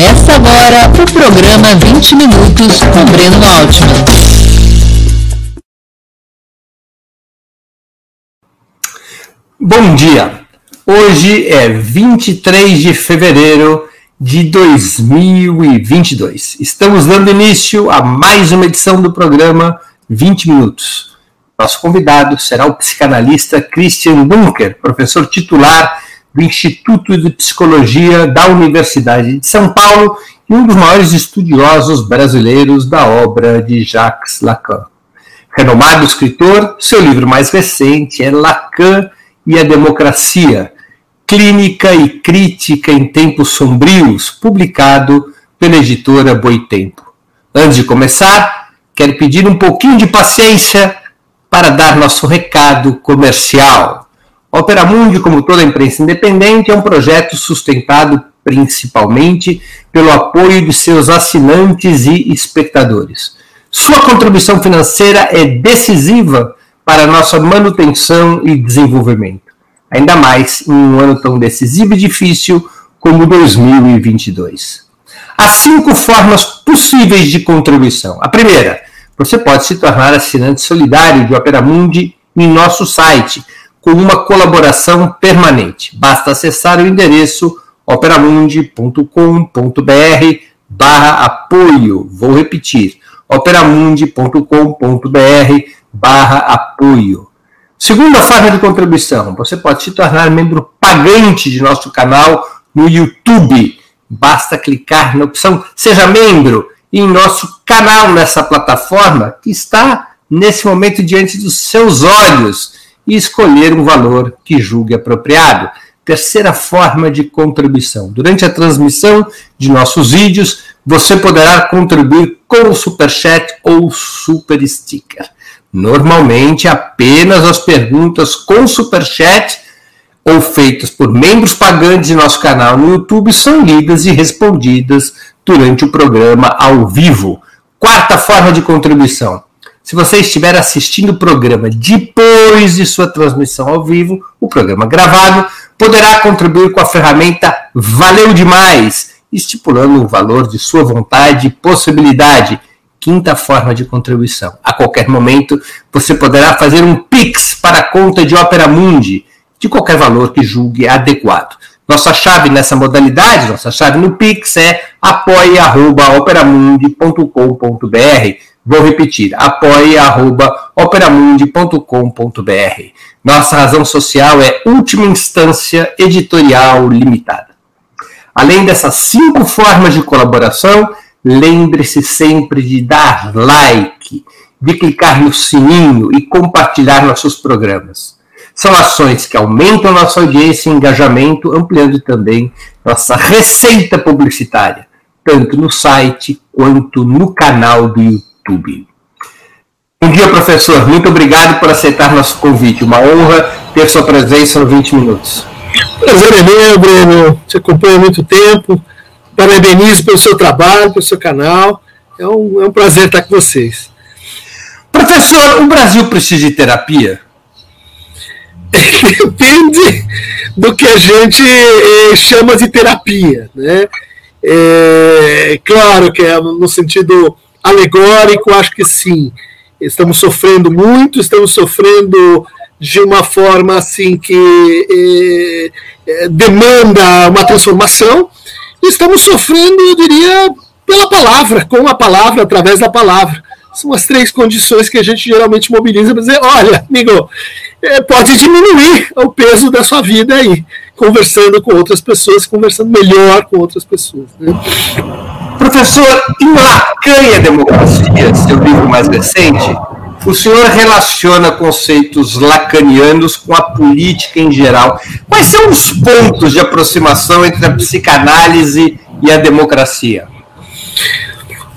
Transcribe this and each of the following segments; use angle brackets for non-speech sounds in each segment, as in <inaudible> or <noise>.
Começa agora o programa 20 Minutos com Breno Altman. Bom dia! Hoje é 23 de fevereiro de 2022. Estamos dando início a mais uma edição do programa 20 Minutos. Nosso convidado será o psicanalista Christian Bunker, professor titular do Instituto de Psicologia da Universidade de São Paulo e um dos maiores estudiosos brasileiros da obra de Jacques Lacan. Renomado escritor, seu livro mais recente é Lacan e a Democracia, Clínica e Crítica em Tempos Sombrios, publicado pela editora Boitempo. Antes de começar, quero pedir um pouquinho de paciência para dar nosso recado comercial. Opera Mundi, como toda empresa independente, é um projeto sustentado principalmente pelo apoio de seus assinantes e espectadores. Sua contribuição financeira é decisiva para nossa manutenção e desenvolvimento, ainda mais em um ano tão decisivo e difícil como 2022. Há cinco formas possíveis de contribuição. A primeira, você pode se tornar assinante solidário de Opera Mundi em nosso site com uma colaboração permanente. Basta acessar o endereço operamundi.com.br barra apoio. Vou repetir, operamundi.com.br barra apoio. Segunda forma de contribuição, você pode se tornar membro pagante de nosso canal no YouTube. Basta clicar na opção Seja Membro em nosso canal nessa plataforma que está nesse momento diante dos seus olhos e escolher um valor que julgue apropriado. Terceira forma de contribuição. Durante a transmissão de nossos vídeos, você poderá contribuir com o Super Chat ou Super Sticker. Normalmente, apenas as perguntas com Super Chat ou feitas por membros pagantes de nosso canal no YouTube são lidas e respondidas durante o programa ao vivo. Quarta forma de contribuição se você estiver assistindo o programa depois de sua transmissão ao vivo, o programa gravado, poderá contribuir com a ferramenta Valeu Demais, estipulando o valor de sua vontade e possibilidade. Quinta forma de contribuição. A qualquer momento, você poderá fazer um Pix para a conta de Opera Mundi, de qualquer valor que julgue adequado. Nossa chave nessa modalidade, nossa chave no Pix é apoia.operamundi.com.br Vou repetir, apoie.operamundi.com.br. Nossa razão social é última instância editorial limitada. Além dessas cinco formas de colaboração, lembre-se sempre de dar like, de clicar no sininho e compartilhar nossos programas. São ações que aumentam nossa audiência e engajamento, ampliando também nossa receita publicitária, tanto no site quanto no canal do YouTube. YouTube. Bom dia, professor. Muito obrigado por aceitar nosso convite. Uma honra ter sua presença no 20 Minutos. Prazer é meu, Breno. Te acompanha há muito tempo. Parabenizo pelo seu trabalho, pelo seu canal. É um, é um prazer estar com vocês. Professor, o Brasil precisa de terapia? <laughs> Depende do que a gente eh, chama de terapia. Né? É, claro que é no sentido alegórico, acho que sim. Estamos sofrendo muito, estamos sofrendo de uma forma assim que é, é, demanda uma transformação, estamos sofrendo, eu diria, pela palavra, com a palavra, através da palavra. São as três condições que a gente geralmente mobiliza para dizer: olha, amigo, é, pode diminuir o peso da sua vida aí, conversando com outras pessoas, conversando melhor com outras pessoas. Né? Professor, em Lacan e a Democracia, seu livro mais recente, o senhor relaciona conceitos lacanianos com a política em geral. Quais são os pontos de aproximação entre a psicanálise e a democracia?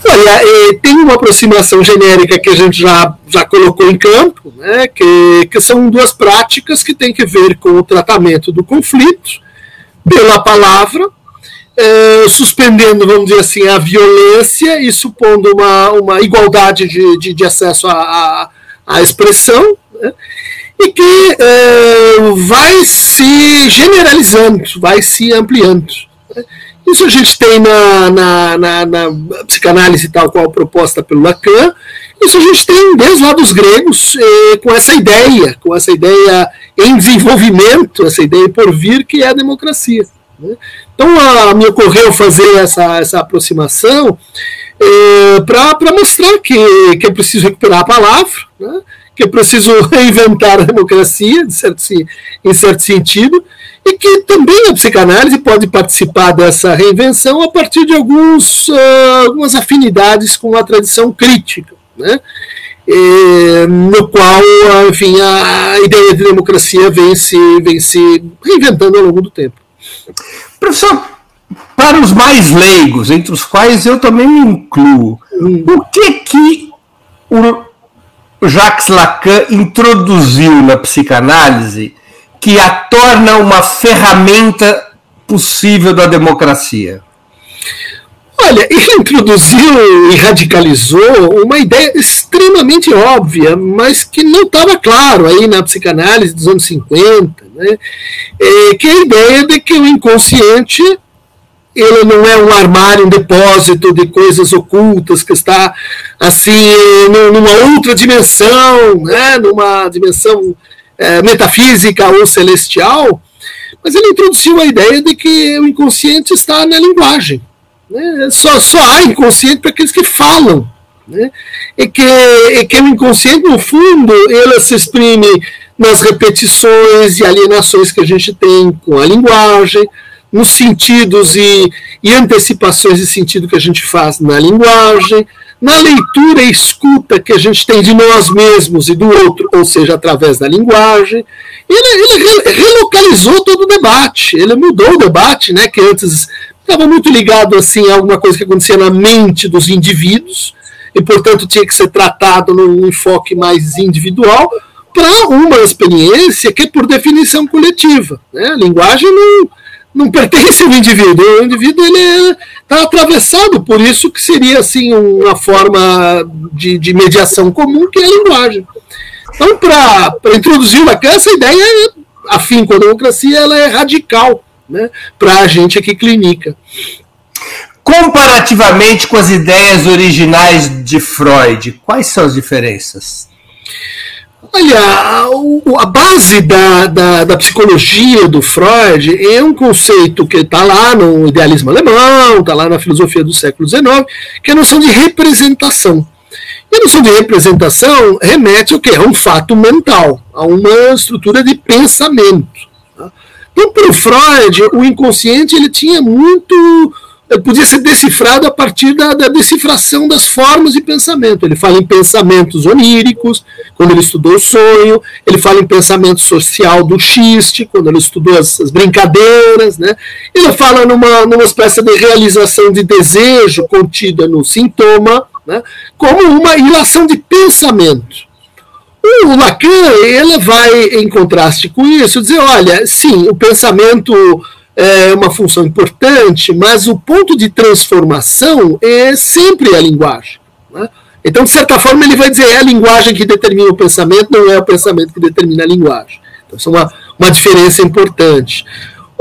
Olha, tem uma aproximação genérica que a gente já, já colocou em campo, né, que, que são duas práticas que têm que ver com o tratamento do conflito pela palavra é, suspendendo, vamos dizer assim, a violência e supondo uma, uma igualdade de, de, de acesso à, à, expressão, né? e que é, vai se generalizando, vai se ampliando. Né? Isso a gente tem na, na, na, na psicanálise tal qual proposta pelo Lacan. Isso a gente tem desde lá dos gregos, eh, com essa ideia, com essa ideia em desenvolvimento, essa ideia por vir, que é a democracia. Né? Então, a, me ocorreu fazer essa, essa aproximação eh, para mostrar que, que é preciso recuperar a palavra, né? que é preciso <laughs> reinventar a democracia, de certo, em certo sentido, e que também a psicanálise pode participar dessa reinvenção a partir de alguns, uh, algumas afinidades com a tradição crítica, né? E, no qual, enfim, a ideia de democracia vem se, vem se reinventando ao longo do tempo. Professor, para os mais leigos, entre os quais eu também me incluo, hum. o que que o Jacques Lacan introduziu na psicanálise que a torna uma ferramenta possível da democracia? Olha, ele introduziu e radicalizou uma ideia extremamente óbvia, mas que não estava claro aí na psicanálise dos anos 50, né? É, que é a ideia de que o inconsciente ele não é um armário, um depósito de coisas ocultas que está assim numa outra dimensão, né? numa dimensão é, metafísica ou celestial, mas ele introduziu a ideia de que o inconsciente está na linguagem. Né? Só, só há inconsciente para aqueles que falam. Né? E, que, que o inconsciente, no fundo, ele se exprime nas repetições e alienações que a gente tem com a linguagem, nos sentidos e, e antecipações de sentido que a gente faz na linguagem, na leitura e escuta que a gente tem de nós mesmos e do outro, ou seja, através da linguagem. Ele, ele relocalizou todo o debate, ele mudou o debate, né, que antes estava muito ligado assim, a alguma coisa que acontecia na mente dos indivíduos, e portanto tinha que ser tratado num enfoque mais individual, para uma experiência que é por definição coletiva. Né? A linguagem não não pertence ao indivíduo. O indivíduo ele está atravessado por isso que seria assim uma forma de, de mediação comum que é a linguagem. Então, para introduzir Lacan, essa ideia, afim com a democracia, ela é radical né, para a gente aqui clínica. Comparativamente com as ideias originais de Freud, quais são as diferenças? Olha, a, base da, da, da, psicologia do Freud é um conceito que está lá no idealismo alemão, está lá na filosofia do século XIX, que é a noção de representação. E a noção de representação remete ao que? A um fato mental, a uma estrutura de pensamento. Tá? Então, para o Freud, o inconsciente ele tinha muito podia ser decifrado a partir da, da, decifração das formas de pensamento. Ele fala em pensamentos oníricos, quando ele estudou o sonho, ele fala em pensamento social do xiste, quando ele estudou as, as brincadeiras, né? ele fala numa, numa espécie de realização de desejo contida no sintoma, né? como uma ilação de pensamento. O Lacan ele vai, em contraste com isso, dizer: olha, sim, o pensamento é uma função importante, mas o ponto de transformação é sempre a linguagem. Né? Então, de certa forma, ele vai dizer é a linguagem que determina o pensamento, não é o pensamento que determina a linguagem. Então, isso é uma, uma diferença importante.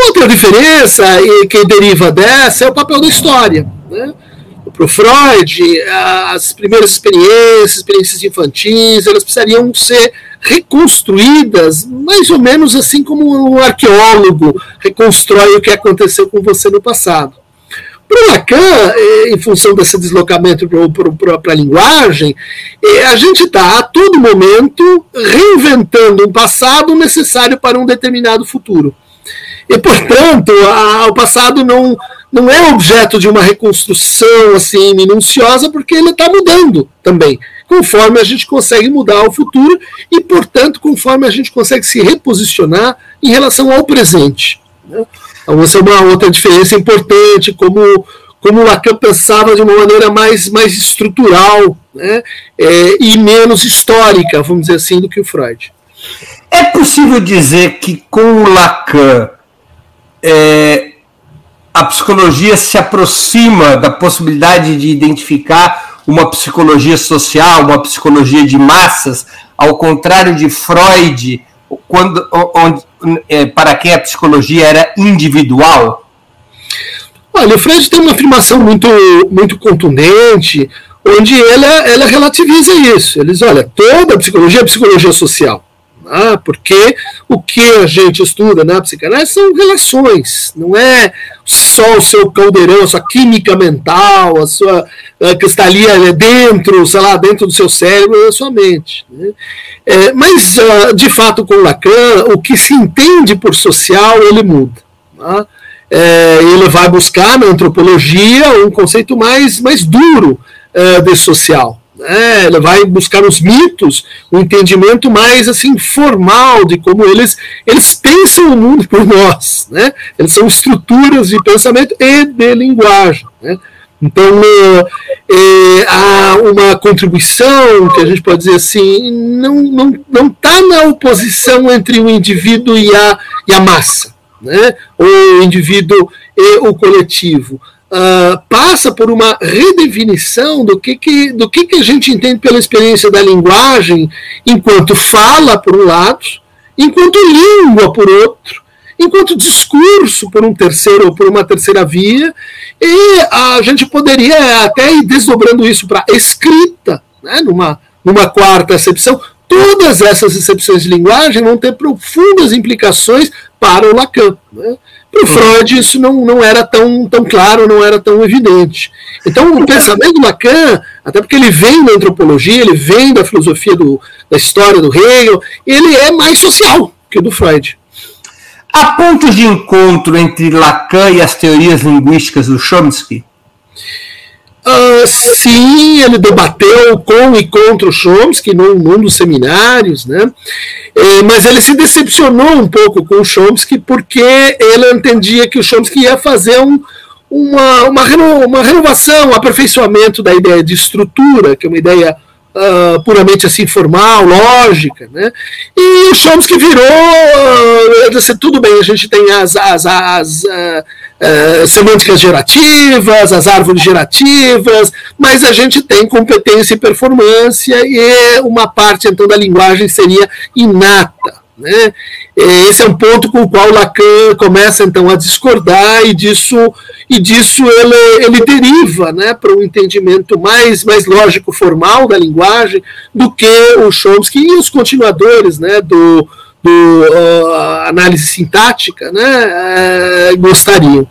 Outra diferença que deriva dessa é o papel da história. Né? Para o Freud, as primeiras experiências, experiências infantis, elas precisariam ser reconstruídas, mais ou menos assim como um arqueólogo reconstrói o que aconteceu com você no passado. Para Lacan, eh, em função desse deslocamento para a linguagem, eh, a gente está a todo momento reinventando um passado necessário para um determinado futuro. E, portanto, a, o passado não, não é objeto de uma reconstrução assim minuciosa, porque ele está mudando também conforme a gente consegue mudar o futuro e, portanto, conforme a gente consegue se reposicionar em relação ao presente. Né? Então, essa é uma outra diferença importante, como, como Lacan pensava de uma maneira mais, mais estrutural né? É, e menos histórica, vamos dizer assim, do que o Freud. É possível dizer que com o Lacan é, a psicologia se aproxima da possibilidade de identificar uma psicologia social, uma psicologia de massas, ao contrário de Freud, quando, onde, é, para quem a psicologia era individual? Olha, o Freud tem uma afirmação muito, muito contundente, onde ela, ela relativiza isso. Ele diz, olha, toda a psicologia é psicologia social. Ah, porque o que a gente estuda na psicanálise são relações, não é só o seu caldeirão, a sua química mental, a sua a que está ali dentro, sei lá, dentro do seu cérebro, da sua mente. Né? É, mas, ah, de fato, com Lacan, o que se entende por social, ele muda. Tá? É, ele vai buscar na antropologia um conceito mais, mais duro é, de social. É, ela vai buscar os mitos, um entendimento mais assim formal de como eles eles pensam o mundo <laughs> por nós, né? Eles são estruturas de pensamento e de linguagem, né? Então é, há uma contribuição que a gente pode dizer assim não não não está na oposição entre o indivíduo e a e a massa, né? O indivíduo e o coletivo uh, passa por uma redefinição do que, que, do que, que a gente entende pela experiência da linguagem enquanto fala, por um lado, enquanto língua, por outro, enquanto discurso, por um terceiro ou por uma terceira via, e a gente poderia até ir desdobrando isso para escrita, né, numa, numa quarta acepção. Todas essas excepções de linguagem vão ter profundas implicações para o Lacan. Né? Para o Freud isso não, não era tão, tão claro, não era tão evidente. Então o pensamento do Lacan, até porque ele vem da antropologia, ele vem da filosofia do, da história do Hegel, ele é mais social que o do Freud. Há pontos de encontro entre Lacan e as teorias linguísticas do Chomsky? Uh, sim, ele debateu com e contra o Chomsky num, num dos seminários, né? É, mas ele se decepcionou um pouco com o Chomsky porque ele entendia que o Chomsky ia fazer um, uma, uma, reno, uma renovação, um aperfeiçoamento da ideia de estrutura, que é uma ideia uh, puramente assim formal, lógica, né? E o Chomsky virou, uh, tudo bem, a gente tem as, as, as uh, semânticas gerativas, as árvores gerativas, mas a gente tem competência e performance e uma parte então da linguagem seria inata, né? Esse é um ponto com o qual Lacan começa então a discordar e disso e disso ele, ele deriva né, para um entendimento mais, mais lógico formal da linguagem do que o Chomsky e os continuadores né, do, do uh, análise sintática né, uh, gostariam.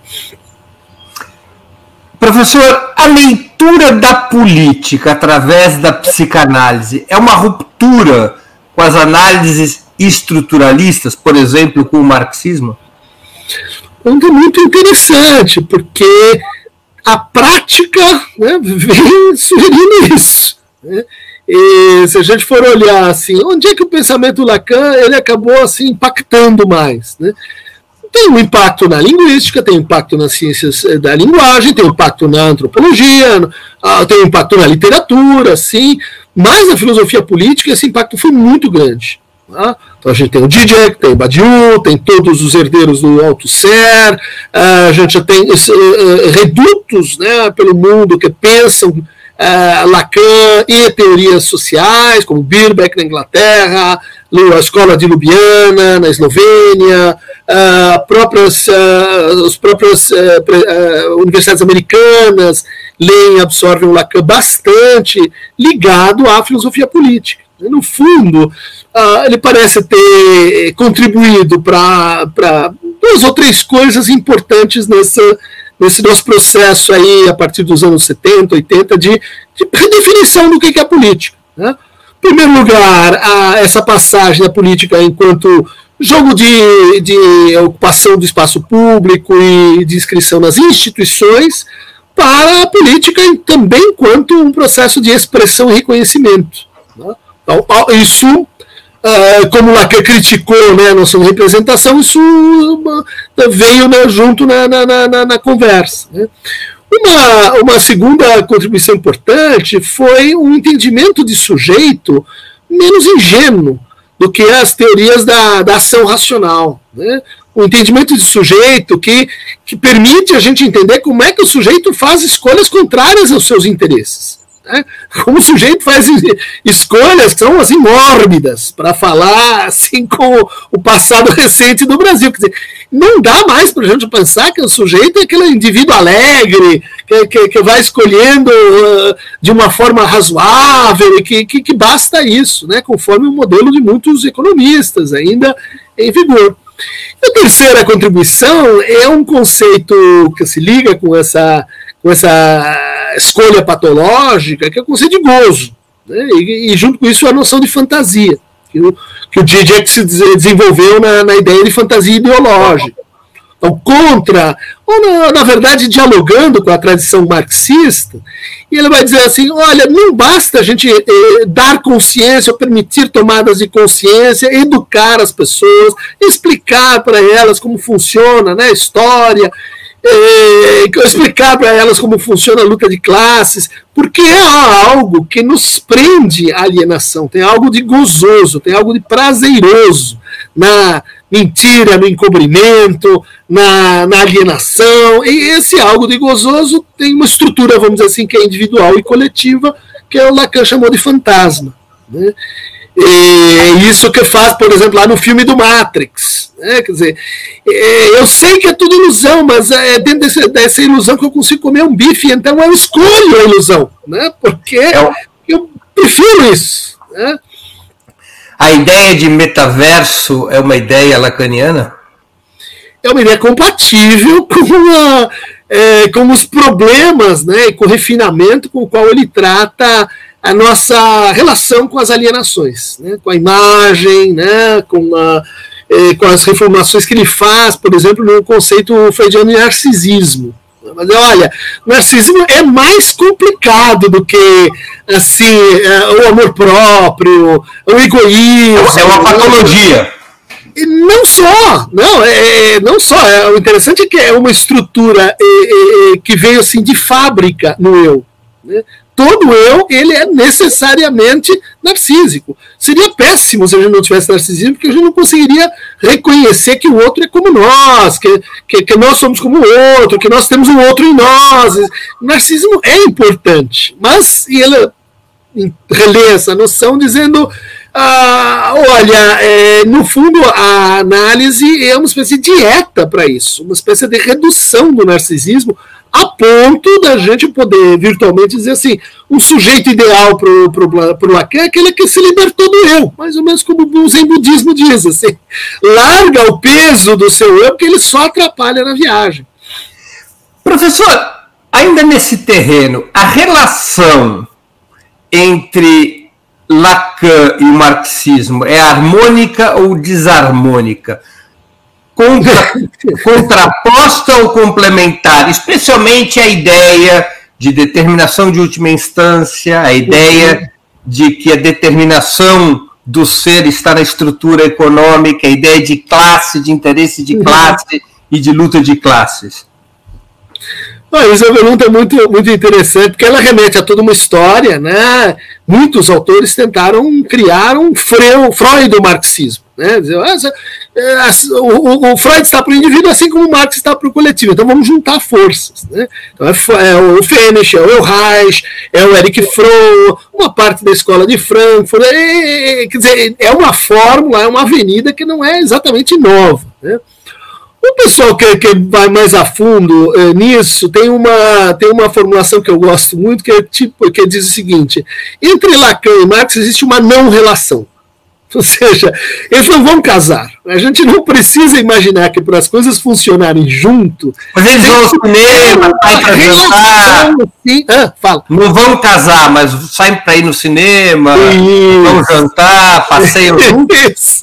Professor, a leitura da política através da psicanálise é uma ruptura com as análises estruturalistas, por exemplo, com o marxismo? É muito interessante, porque a prática né, vem sugerindo isso. Né? E se a gente for olhar assim, onde é que o pensamento Lacan ele acabou assim impactando mais, né? Tem um impacto na linguística, tem um impacto nas ciências eh, da linguagem, tem um impacto na antropologia, ah, tem um impacto na literatura, sim, mas na filosofia política esse impacto foi muito grande. Tá? Então a gente tem o Zizek, tem o Badiou, tem todos os herdeiros do Althusser, ah, a gente já tem uh, redutos né, pelo mundo que pensam uh, Lacan e teorias sociais, como Birbeck na Inglaterra, a escola de Ljubljana na Eslovênia, uh, próprias, uh, as próprias universidades americanas leem e absorvem o Lacan bastante ligado à filosofia política. No fundo, uh, ele parece ter contribuído para duas ou três coisas importantes nessa, nesse nosso processo aí, a partir dos anos 70, 80, de, de redefinição do que é política. Né? Em primeiro lugar, a, essa passagem da política enquanto jogo de, de ocupação do espaço público e de inscrição nas instituições, para a política também enquanto um processo de expressão e reconhecimento. Então, isso, uh, como Lacan criticou né, a de representação, isso veio né, junto na, na, na, na conversa. Né. Uma, uma segunda contribuição importante foi um entendimento de sujeito menos ingênuo do que as teorias da, da ação racional. Né? Um entendimento de sujeito que, que permite a gente entender como é que o sujeito faz escolhas contrárias aos seus interesses. Né? Como o sujeito faz escolhas que são assim mórbidas para falar <laughs> assim com o passado recente do Brasil. Quer dizer, não dá mais para a gente pensar que o sujeito é aquele indivíduo alegre, que, que, que vai escolhendo uh, de uma forma razoável e que, que, que basta isso, né? conforme o modelo de muitos economistas ainda em vigor. A terceira contribuição é um conceito que se liga com essa, com essa escolha patológica, que é o conceito de gozo. Né? E, e, junto com isso a noção de fantasia, que o, que o Zizek se desenvolveu na, na ideia de fantasia ideológica. Então, contra, ou na, na, verdade dialogando com a tradição marxista, e ele vai dizer assim: olha, não basta a gente eh, dar consciência, ou permitir tomadas de consciência, educar as pessoas, explicar para elas como funciona né, a história, eh, explicar para elas como funciona a luta de classes, porque é algo que nos prende à alienação, tem algo de gozoso, tem algo de prazeroso na mentira, no encobrimento, na, na, alienação. E esse algo de gozoso tem uma estrutura, vamos dizer assim, que é individual e coletiva, que é o Lacan chamou de fantasma. Né? E isso que faz, por exemplo, lá no filme do Matrix. Né? Quer dizer, é, eu sei que é tudo ilusão, mas é dentro desse, dessa ilusão que eu consigo comer um bife, então eu escolho a ilusão, né? porque é eu prefiro isso. Né? A ideia de metaverso é uma ideia lacaniana? É uma ideia compatível <laughs> com, a, é, com os problemas né, e com o refinamento com o qual ele trata a nossa relação com as alienações, né, com a imagem, né, com, a, é, com as reformações que ele faz, por exemplo, no conceito freudiano de narcisismo. Mas olha, narcisismo é mais complicado do que assim é, o amor próprio, o egoísmo. É uma patologia. E não só, não, é, é, não só. É, o interessante é que é uma estrutura é, é, é que veio assim de fábrica no eu. Né? todo eu ele é necessariamente narcísico. Seria péssimo se a gente não tivesse narcisismo, porque a gente não conseguiria reconhecer que o outro é como nós, que, que, que nós somos como o outro, que nós temos um outro em nós. O narcisismo é importante, mas ele relê essa noção dizendo. Ah, olha, é, no fundo, a análise é uma espécie de dieta para isso, uma espécie de redução do narcisismo a ponto da gente poder virtualmente dizer assim, um sujeito ideal para o Lacan é aquele que se libertou do eu, mais ou menos como o Zen budismo diz, assim, larga o peso do seu eu porque ele só atrapalha na viagem. Professor, ainda nesse terreno, a relação entre Lacan e o marxismo é harmônica ou desarmônica? contra, <laughs> contraposta ou complementar, especialmente a ideia de determinação de última instância, a ideia de que a determinação do ser está na estrutura econômica, a ideia de classe, de interesse de classe e de luta de classes. Ah, essa pergunta é muito, muito interessante, porque ela remete a toda uma história, né? Muitos autores tentaram criar um Freud do marxismo. Né? Dizer, ah, é, o, Freud está para o indivíduo assim como o Marx está para o coletivo. Então vamos juntar forças. Né? Então é, é o Fenisch, é o Reich, é o Eric Fromm, uma parte da escola de Frankfurt. É, quer dizer, é uma fórmula, é uma avenida que não é exatamente nova. Né? O pessoal que, que vai mais a fundo é, nisso tem uma, tem uma formulação que eu gosto muito, que, é tipo, que diz o seguinte: entre Lacan e Marx existe uma não relação. <laughs> Ou seja, eles não vão casar. A gente não precisa imaginar que para as coisas funcionarem junto. Mas eles vão ao cinema, saem para jantar. Assim. Ah, fala. Não vão casar, mas saem para ir no cinema, Isso. vão jantar, passeiam <laughs> juntos.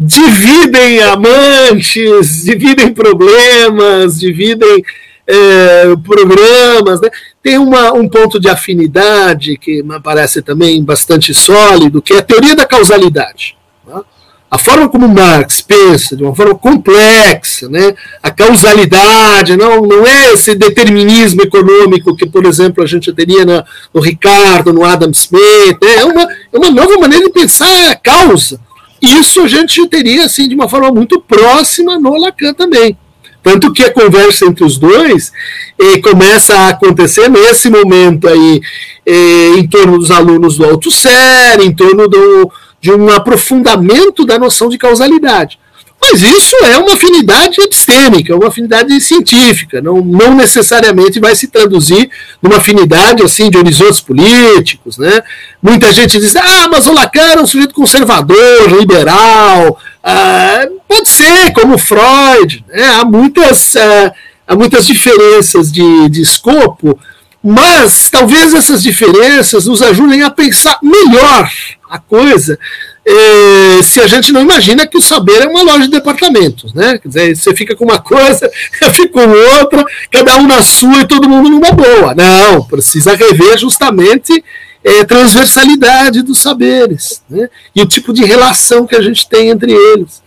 Dividem amantes, dividem problemas, dividem é, programas, né? Tem uma, um ponto de afinidade que me parece também bastante sólido, que é a teoria da causalidade. Né? A forma como Marx pensa, de uma forma complexa, né? a causalidade, não, não é esse determinismo econômico que, por exemplo, a gente teria no Ricardo, no Adam Smith, né? é, uma, é uma nova maneira de pensar a causa. Isso a gente teria assim, de uma forma muito próxima no Lacan também. Tanto que a conversa entre os dois eh, começa a acontecer nesse momento aí, eh, em torno dos alunos do Alto Ser, em torno do, de um aprofundamento da noção de causalidade. Mas isso é uma afinidade epistêmica, uma afinidade científica, não, não necessariamente vai se traduzir numa afinidade assim de horizontes políticos. Né? Muita gente diz, ah, mas o Lacan era um sujeito conservador, liberal. Ah, pode ser, como Freud. Né? Há, muitas, ah, há muitas diferenças de, de escopo, mas talvez essas diferenças nos ajudem a pensar melhor a coisa é, se a gente não imagina que o saber é uma loja de departamentos, né? Quer dizer, você fica com uma coisa, <laughs> eu fico com outra, cada um na sua e todo mundo numa boa. Não, precisa rever justamente é, transversalidade dos saberes né? e o tipo de relação que a gente tem entre eles.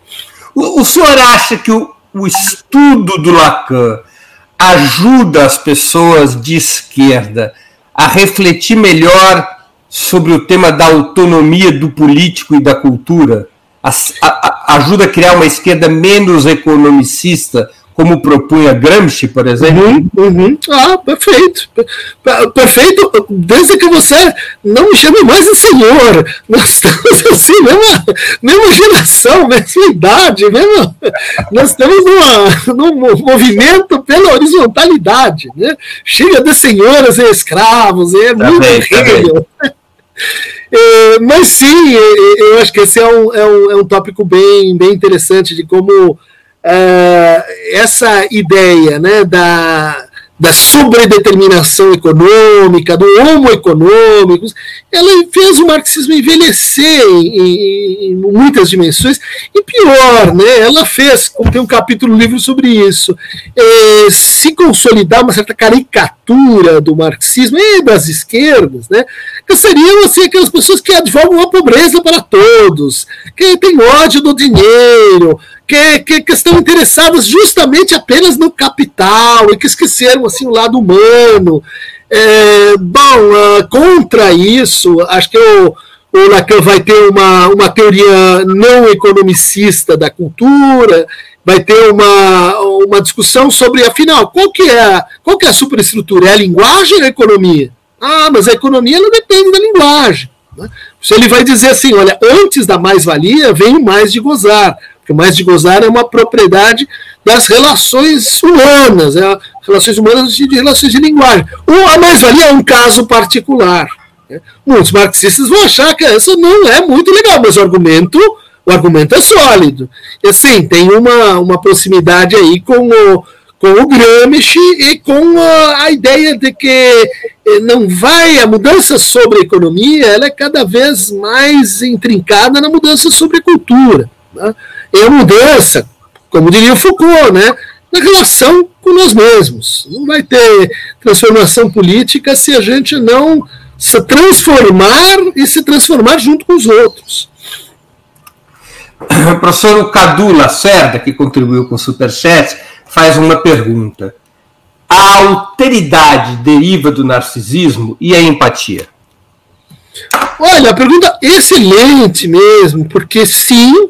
O, o senhor acha que o, o estudo do Lacan ajuda as pessoas de esquerda a refletir melhor sobre o tema da autonomia do político e da cultura? A, a, ajuda a criar uma esquerda menos economicista, como propunha Gramsci, por exemplo? Uhum, uhum. Ah, perfeito. Perfeito, desde que você não me chame mais de senhor. Nós estamos assim, mesma, mesma geração, mesma idade, mesmo, nós estamos numa, num movimento pela horizontalidade. Né? Chega de senhoras e escravos, é tá muito tá <laughs> é, mas sim, é, é, eu acho que esse é um, é um, é um tópico bem, bem interessante de como essa ideia né, da, da sobredeterminação econômica, do homo econômicos, ela fez o marxismo envelhecer em, em, em, muitas dimensões, e pior, né, ela fez, tem um capítulo no livro sobre isso, é, se consolidar uma certa caricatura do marxismo e das esquerdas, né, que seriam assim, aquelas pessoas que advogam a pobreza para todos, que têm ódio do dinheiro, que, que, que, estão interessadas justamente apenas no capital e que esqueceram assim o lado humano. É, bom, uh, contra isso, acho que o, o Lacan vai ter uma, uma teoria não economicista da cultura, vai ter uma, uma discussão sobre, afinal, qual que é a, qual que é a superestrutura? É a linguagem ou a economia? Ah, mas a economia não depende da linguagem. Né? Ele vai dizer assim, olha, antes da mais-valia vem o mais de gozar. Porque o mais de gozar é uma propriedade das relações humanas, é, relações humanas de relações de linguagem. O, a mais-valia é um caso particular. Né? Muitos marxistas vão achar que isso não é muito legal, mas o argumento, o argumento é sólido. E assim, tem uma, uma proximidade aí com o, com o Gramsci e com a, a, ideia de que eh, não vai a mudança sobre a economia, ela é cada vez mais intrincada na mudança sobre a cultura. Né? É a mudança, como diria Foucault, né, na relação com nós mesmos. Não vai ter transformação política se a gente não se transformar e se transformar junto com os outros. O <coughs> professor Cadu Lacerda, que contribuiu com o Superchat, faz uma pergunta. A alteridade deriva do narcisismo e a empatia? Olha, a pergunta excelente mesmo, porque sim,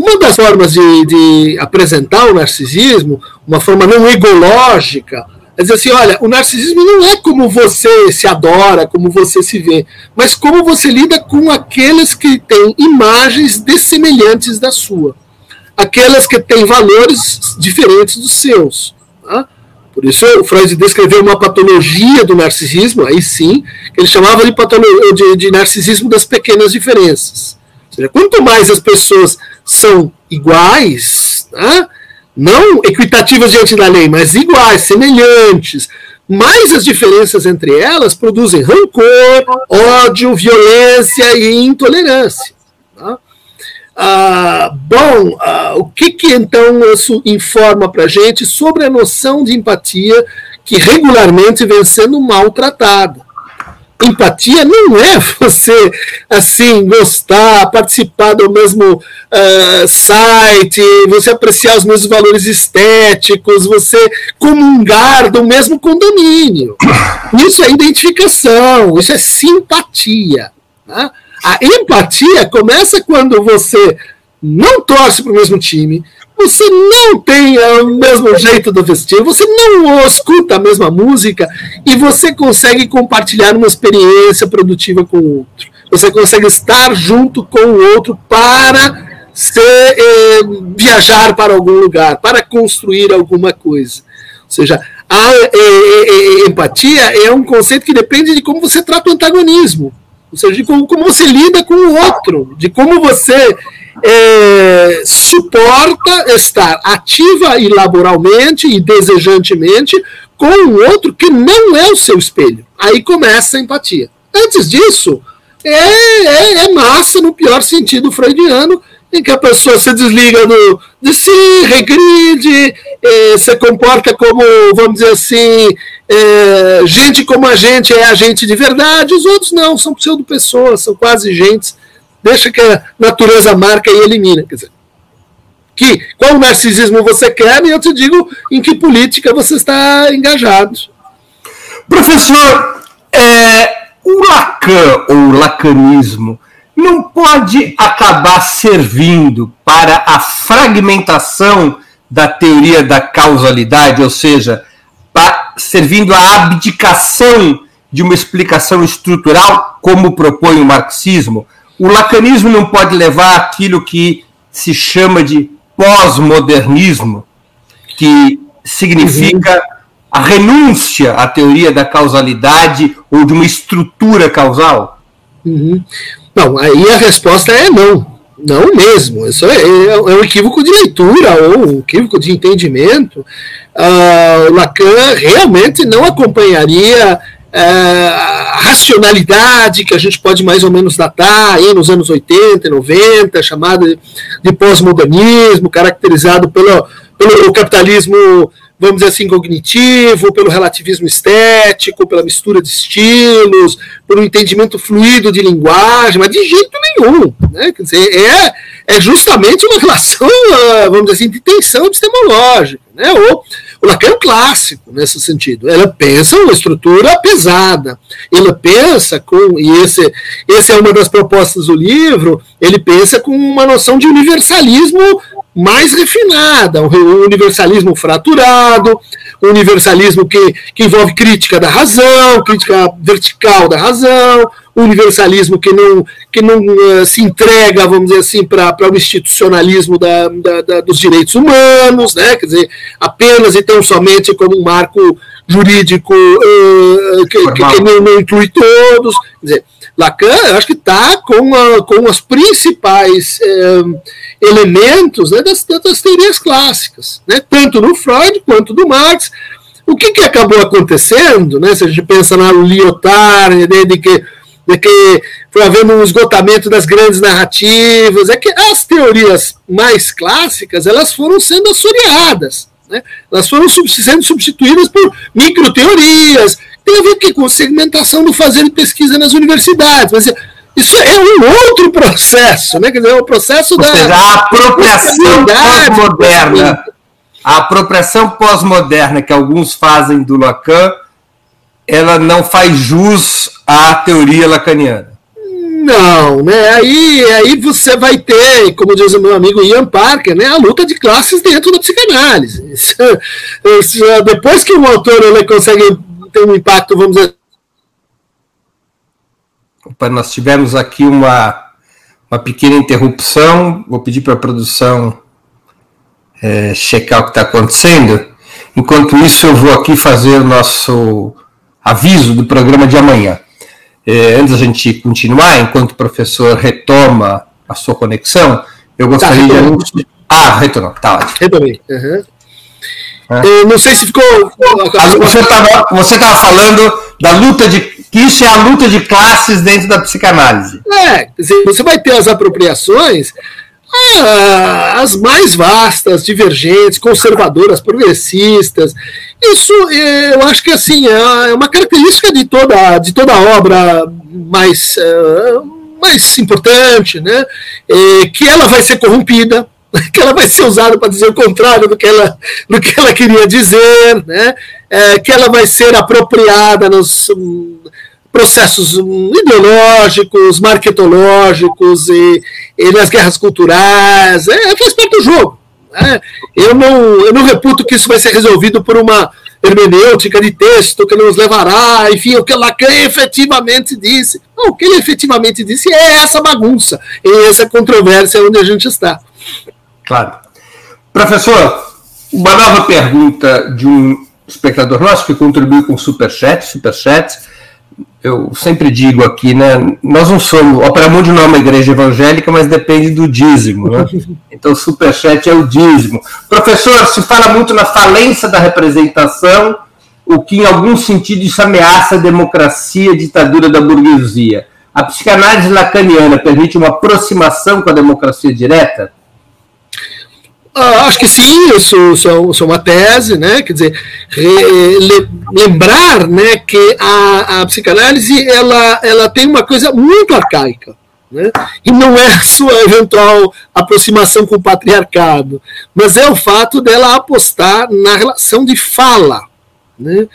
uma das formas de, de apresentar o narcisismo, uma forma não egológica, é dizer assim: olha, o narcisismo não é como você se adora, como você se vê, mas como você lida com aqueles que têm imagens dessemelhantes da sua, aquelas que têm valores diferentes dos seus. Tá? Por isso, o Freud descreveu uma patologia do narcisismo, aí sim, que ele chamava de, de, de narcisismo das pequenas diferenças. Ou seja, quanto mais as pessoas são iguais, né? não equitativas diante da lei, mas iguais, semelhantes, mas as diferenças entre elas produzem rancor, ódio, violência e intolerância. Tá? Ah, bom, ah, o que, que então isso informa para a gente sobre a noção de empatia que regularmente vem sendo maltratada? Empatia não é você assim gostar, participar do mesmo uh, site, você apreciar os mesmos valores estéticos, você comungar do mesmo condomínio. Isso é identificação, isso é simpatia. Né? A empatia começa quando você não torce para o mesmo time, você não tem o mesmo jeito de vestir, você não escuta a mesma música e você consegue compartilhar uma experiência produtiva com o outro. Você consegue estar junto com o outro para ser, eh, viajar para algum lugar, para construir alguma coisa. Ou seja, a eh, eh, empatia é um conceito que depende de como você trata o antagonismo, ou seja, de como, como você lida com o outro, de como você é, suporta estar ativa e laboralmente e desejantemente com o outro que não é o seu espelho. Aí começa a empatia. Antes disso, é, é, é massa no pior sentido freudiano, em que a pessoa se desliga do, de si, regride, é, se comporta como, vamos dizer assim, é, gente como a gente é a gente de verdade, os outros não, são pseudo-pessoas, são quase gentes deixa que a natureza marca e elimina. Quer dizer, que, qual narcisismo você quer e eu te digo em que política você está engajado. Professor, é, o Lacan ou lacanismo não pode acabar servindo para a fragmentação da teoria da causalidade, ou seja, servindo à abdicação de uma explicação estrutural, como propõe o marxismo, o lacanismo não pode levar aquilo que se chama de pós-modernismo, que significa uhum. a renúncia à teoria da causalidade ou de uma estrutura causal? Uhum. Não, aí a resposta é não. Não mesmo. Isso é, é, é um equívoco de leitura ou um equívoco de entendimento. Uh, Lacan realmente não acompanharia a racionalidade que a gente pode mais ou menos datar aí nos anos 80 e 90, chamada de pós-modernismo, caracterizado pelo, pelo capitalismo, vamos dizer assim, cognitivo, pelo relativismo estético, pela mistura de estilos, pelo entendimento fluido de linguagem, mas de jeito nenhum. Né? Quer dizer, é, é justamente uma relação, <laughs> vamos dizer assim, de tensão epistemológica, né? ou o Lacan é um clássico nesse sentido. Ela pensa uma estrutura pesada. Ela pensa com, e esse, esse é uma das propostas do livro, ele pensa com uma noção de universalismo mais refinada, um universalismo fraturado, um universalismo que, que envolve crítica da razão, crítica vertical da razão, universalismo que não, que não uh, se entrega, vamos dizer assim, para o institucionalismo da, da, da, dos direitos humanos, né? quer dizer, apenas e tão somente como um marco jurídico uh, que, que, que não, não, inclui todos. Quer dizer, Lacan, eu acho que está com, com os principais uh, elementos né, das, das teorias clássicas, né? tanto no Freud quanto do Marx. O que, que acabou acontecendo, né, se a gente pensa na Lyotard, né, de que de que foi havendo um esgotamento das grandes narrativas, é que as teorias mais clássicas elas foram sendo assoreadas, né? elas foram sendo substituídas por microteorias, tem a ver que, com segmentação do fazer de pesquisa nas universidades, mas isso é um outro processo, né? Quer dizer, é o processo Ou da seja, a apropriação pós-moderna, a apropriação pós-moderna que alguns fazem do Lacan, ela não faz jus à teoria lacaniana. Não, né? Aí, aí você vai ter, como diz o meu amigo Ian Parker, né, a luta de classes dentro da psicanálise. Depois que o autor ele consegue ter um impacto, vamos dizer. Opa, nós tivemos aqui uma, uma pequena interrupção. Vou pedir para a produção é, checar o que está acontecendo. Enquanto isso, eu vou aqui fazer o nosso aviso do programa de amanhã. É, antes da gente continuar, enquanto o professor retoma a sua conexão, eu tá, gostaria tá, de. Ah, retornou, tá ótimo. Retomei. Uhum. É. não sei se ficou. Você estava você tava falando da luta de. que isso é a luta de classes dentro da psicanálise. É, você vai ter as apropriações ah, as mais vastas, divergentes, conservadoras, progressistas. Isso eh, eu acho que assim é, é uma característica de toda, de toda obra mais, uh, mais importante, né? É, que ela vai ser corrompida, <laughs> que ela vai ser usada para dizer o contrário do que ela, do que ela queria dizer, né? Que ela vai ser apropriada nos processos ideológicos, marketológicos e, e nas guerras culturais, é, faz parte do jogo. Né? Eu, não, eu não reputo que isso vai ser resolvido por uma hermenêutica de texto que nos levará, enfim, o que Lacan efetivamente disse. Não, o que ele efetivamente disse é essa bagunça, e essa controvérsia onde a gente está. Claro. Professor, uma nova pergunta de um espectador nosso que contribuiu com superchat, superchat. Eu sempre digo aqui, né? Nós não somos. Opera Mundi não é uma igreja evangélica, mas depende do dízimo, né? <laughs> Então, superchat é o dízimo. Professor, se fala muito na falência da representação, o que em algum sentido isso ameaça a democracia, a ditadura da burguesia. A psicanálise lacaniana permite uma aproximação com a democracia direta? Ah, acho que sim, isso, isso, é uma tese, né? Quer dizer, re, lembrar, né, que a, a psicanálise ela, ela tem uma coisa muito arcaica. Né? E não é a sua eventual aproximação com o patriarcado, mas é o fato dela apostar na relação de fala. Né?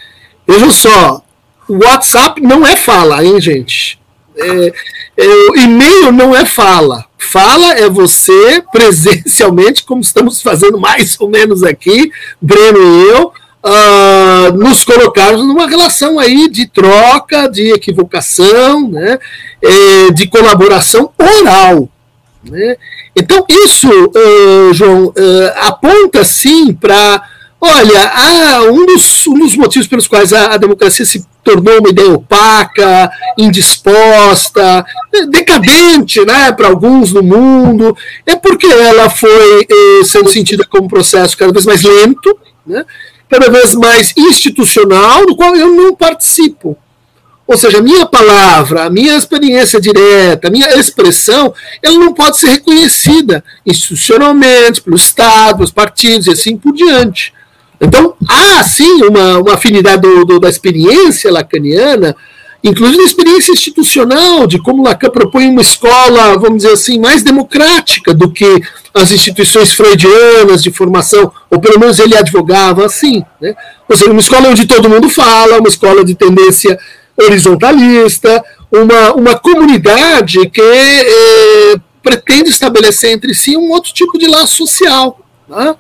Vejam só, o WhatsApp não é fala, hein, gente? É, é, e-mail não é fala. Fala é você <laughs> presencialmente, como estamos fazendo mais ou menos aqui, Breno e eu, uh, nos colocarmos numa relação aí de troca, de equivocação, né, é, de colaboração oral. Né? Então, isso, uh, João, uh, aponta sim para Olha, ah, um, dos, um dos motivos pelos quais a, a, democracia se tornou uma ideia opaca, indisposta, decadente né, para alguns no mundo, é porque ela foi eh, sendo sentida como um processo cada vez mais lento, né, cada vez mais institucional, do qual eu não participo. Ou seja, a minha palavra, a minha experiência direta, a minha expressão, ela não pode ser reconhecida institucionalmente, pelo Estado, pelos partidos e assim por diante. Então, há sim uma, uma afinidade do, do, da experiência lacaniana, inclusive da experiência institucional, de como Lacan propõe uma escola, vamos dizer assim, mais democrática do que as instituições freudianas de formação, ou pelo menos ele advogava assim. Né? Ou seja, uma escola onde todo mundo fala, uma escola de tendência horizontalista, uma, uma comunidade que eh, pretende estabelecer entre si um outro tipo de laço social. Né?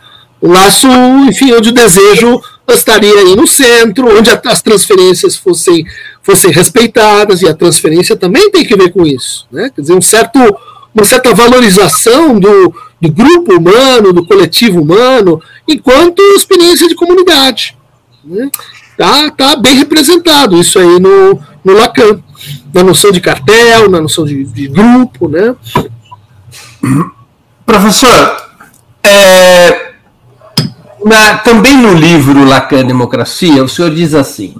O laço, enfim, onde o desejo estaria aí no centro, onde as transferências fossem, fossem respeitadas, e a transferência também tem que ver com isso. Né? Quer dizer, um certo, uma certa valorização do, do grupo humano, do coletivo humano, enquanto experiência de comunidade. Né? Tá, tá bem representado isso aí no, no Lacan, na noção de cartel, na noção de, de grupo. Né? Professor, é, na, também no livro Lacan Democracia, o senhor diz assim: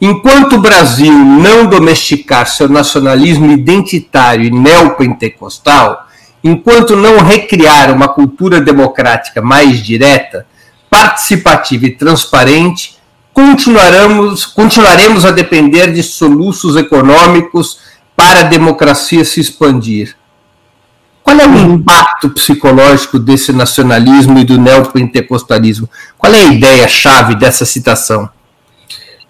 enquanto o Brasil não domesticar seu nacionalismo identitário e neopentecostal, enquanto não recriar uma cultura democrática mais direta, participativa e transparente, continuaremos, continuaremos a depender de soluços econômicos para a democracia se expandir. Qual é o impacto psicológico desse nacionalismo e do neopentecostalismo? Qual é a ideia-chave dessa citação?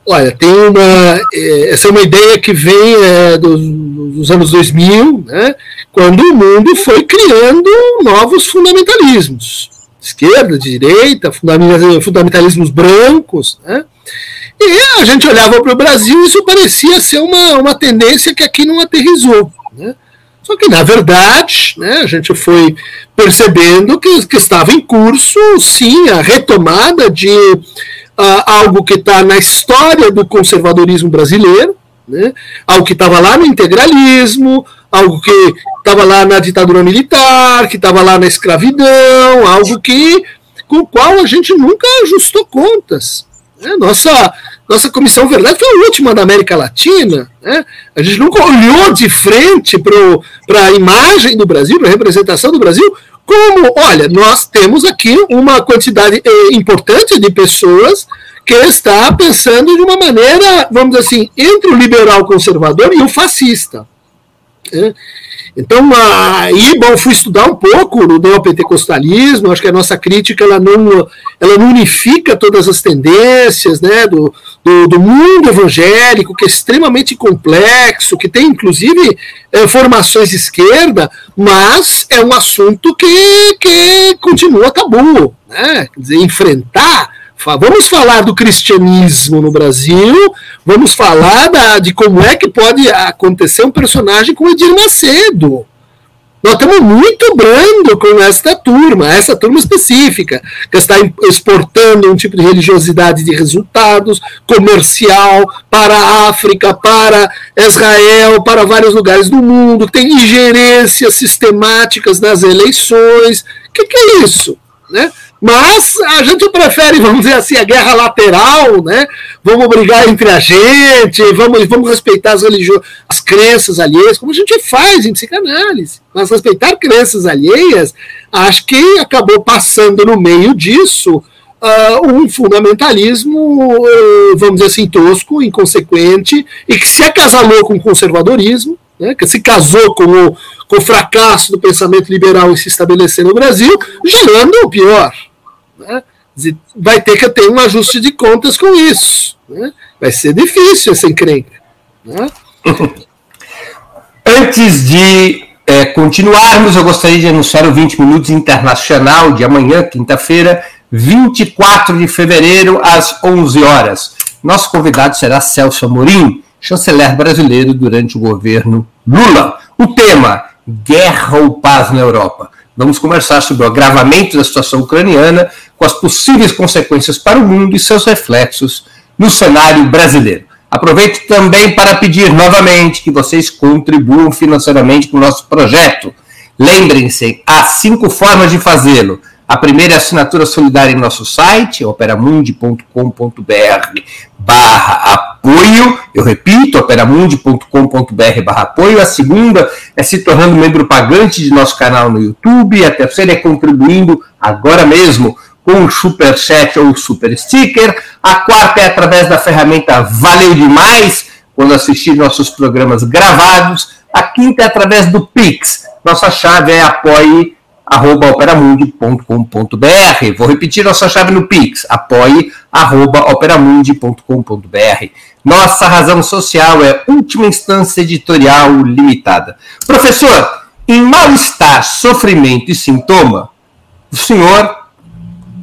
Olha, tem uma. É, essa é uma ideia que vem é, dos, dos, anos 2000, né, quando o mundo foi criando novos fundamentalismos. Esquerda, direita, fundamentalismos brancos. Né, e a gente olhava para o Brasil e isso parecia ser uma, uma tendência que aqui não aterrizou. Né. Só que, na verdade, né, a gente foi percebendo que, que estava em curso, sim, a retomada de uh, algo que está na história do conservadorismo brasileiro, né, algo que estava lá no integralismo, algo que estava lá na ditadura militar, que estava lá na escravidão, algo que com o qual a gente nunca ajustou contas. Né? Nossa, nossa Comissão Verdade foi a última da América Latina. Né? A gente nunca olhou de frente para a imagem do Brasil, para a representação do Brasil, como, olha, nós temos aqui uma quantidade eh, importante de pessoas que está pensando de uma maneira, vamos dizer assim, entre o liberal conservador e o fascista. Né? Então, aí, bom, fui estudar um pouco no neopentecostalismo, acho que a nossa crítica ela não, ela não unifica todas as tendências né, do, do, do mundo evangélico, que é extremamente complexo, que tem inclusive é, formações de esquerda, mas é um assunto que, que continua tabu. Né? Quer dizer, enfrentar Vamos falar do cristianismo no Brasil, vamos falar da, de como é que pode acontecer um personagem como Edir Macedo. Nós estamos muito brando com esta turma, essa turma específica, que está exportando um tipo de religiosidade de resultados, comercial, para a África, para Israel, para vários lugares do mundo, tem ingerências sistemáticas nas eleições. O que, que é isso? Né? Mas a gente prefere, vamos dizer assim, a guerra lateral, né? Vamos brigar entre a gente, vamos, vamos respeitar as religiões, as crenças alheias, como a gente faz em psicanálise. Mas respeitar crenças alheias, acho que acabou passando no meio disso uh, um fundamentalismo, uh, vamos dizer assim, tosco, inconsequente, e que se acasalou com o conservadorismo, né, que se casou com o, com o fracasso do pensamento liberal em se estabelecer no Brasil, gerando o pior né? Vai ter que ter um ajuste de contas com isso. Né? Vai ser difícil essa encrenca. Né? <laughs> Antes de é, continuarmos, eu gostaria de anunciar o 20 Minutos Internacional de amanhã, quinta-feira, 24 de fevereiro, às 11 horas. Nosso convidado será Celso Amorim, chanceler brasileiro durante o governo Lula. O tema: Guerra ou Paz na Europa. Vamos conversar sobre o agravamento da situação ucraniana, com as possíveis consequências para o mundo e seus reflexos no cenário brasileiro. Aproveito também para pedir novamente que vocês contribuam financeiramente com o nosso projeto. Lembrem-se, há cinco formas de fazê-lo. A primeira é a assinatura solidária em nosso site, operamundi.com.br barra apoio. Eu repito, operamundi.com.br barra apoio. A segunda é se tornando membro pagante de nosso canal no YouTube. A terceira é contribuindo agora mesmo o Super Chat ou Super Sticker. A quarta é através da ferramenta Valeu Demais, quando assistir nossos programas gravados. A quinta é através do Pix. Nossa chave é apoie arroba operamundi.com.br. Vou repetir nossa chave no Pix, apoie arroba operamundi.com.br. Nossa razão social é última instância editorial limitada. Professor, em mal-estar, sofrimento e sintoma, o senhor,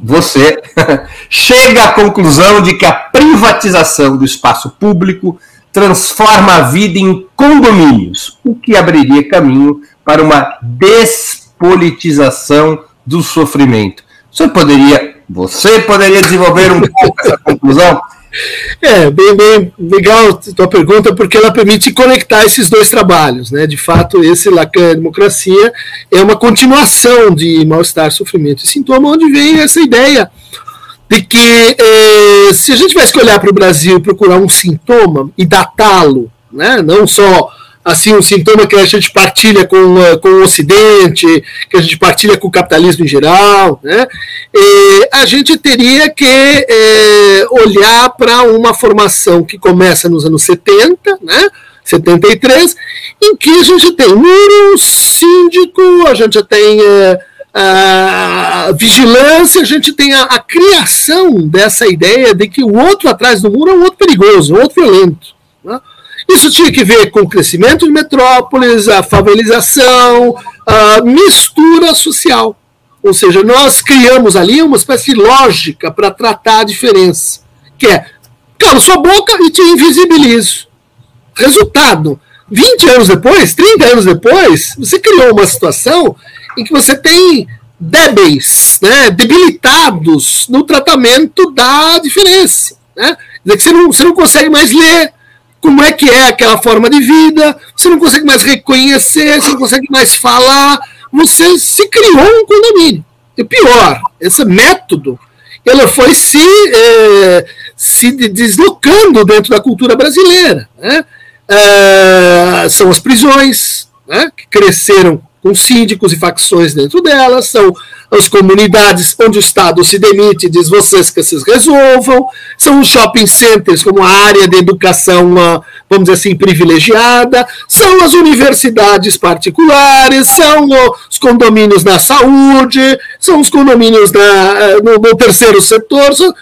você, <laughs> chega à conclusão de que a privatização do espaço público transforma a vida em condomínios, o que abriria caminho para uma des politização do sofrimento. Você poderia, você poderia desenvolver um pouco essa conclusão? <laughs> É, bem, bem legal a tua pergunta, porque ela permite conectar esses dois trabalhos. Né? De fato, esse Lacan Democracia é uma continuação de Mal-Estar, Sofrimento e Sintoma, onde vem essa ideia de que eh, se a gente vai escolher para o Brasil e procurar um sintoma e datá-lo, né? não só assim um sintoma que a gente partilha com, eh, com o Ocidente, que a gente partilha com o capitalismo em geral, né? E a gente teria que é, olhar para uma formação que começa nos anos 70, né? 73, em que a gente tem muro, síndico, a gente tem é, a vigilância, a gente tem a, a, criação dessa ideia de que o outro atrás do muro é um outro perigoso, um outro violento. Né? Isso tinha que ver com o crescimento de metrópoles, a favelização, a mistura social. Ou seja, nós criamos ali uma espécie de lógica para tratar a diferença, que é calo sua boca e te invisibilizo. Resultado, 20 anos depois, 30 anos depois, você criou uma situação em que você tem débeis, né, debilitados no tratamento da diferença. Né? Quer dizer que você não, você não consegue mais ler, como é que é aquela forma de vida, você não consegue mais reconhecer, você não consegue mais falar, você se criou um condomínio. E pior, esse método, ela foi se, é, se deslocando dentro da cultura brasileira. Né? É, são as prisões, né, que cresceram com síndicos e facções dentro delas, são as comunidades onde o Estado se demite e diz vocês que vocês resolvam, são os shopping centers como a área de educação, vamos dizer assim, privilegiada, são as universidades particulares, são os condomínios na saúde, são os condomínios na, no, no terceiro setor, são,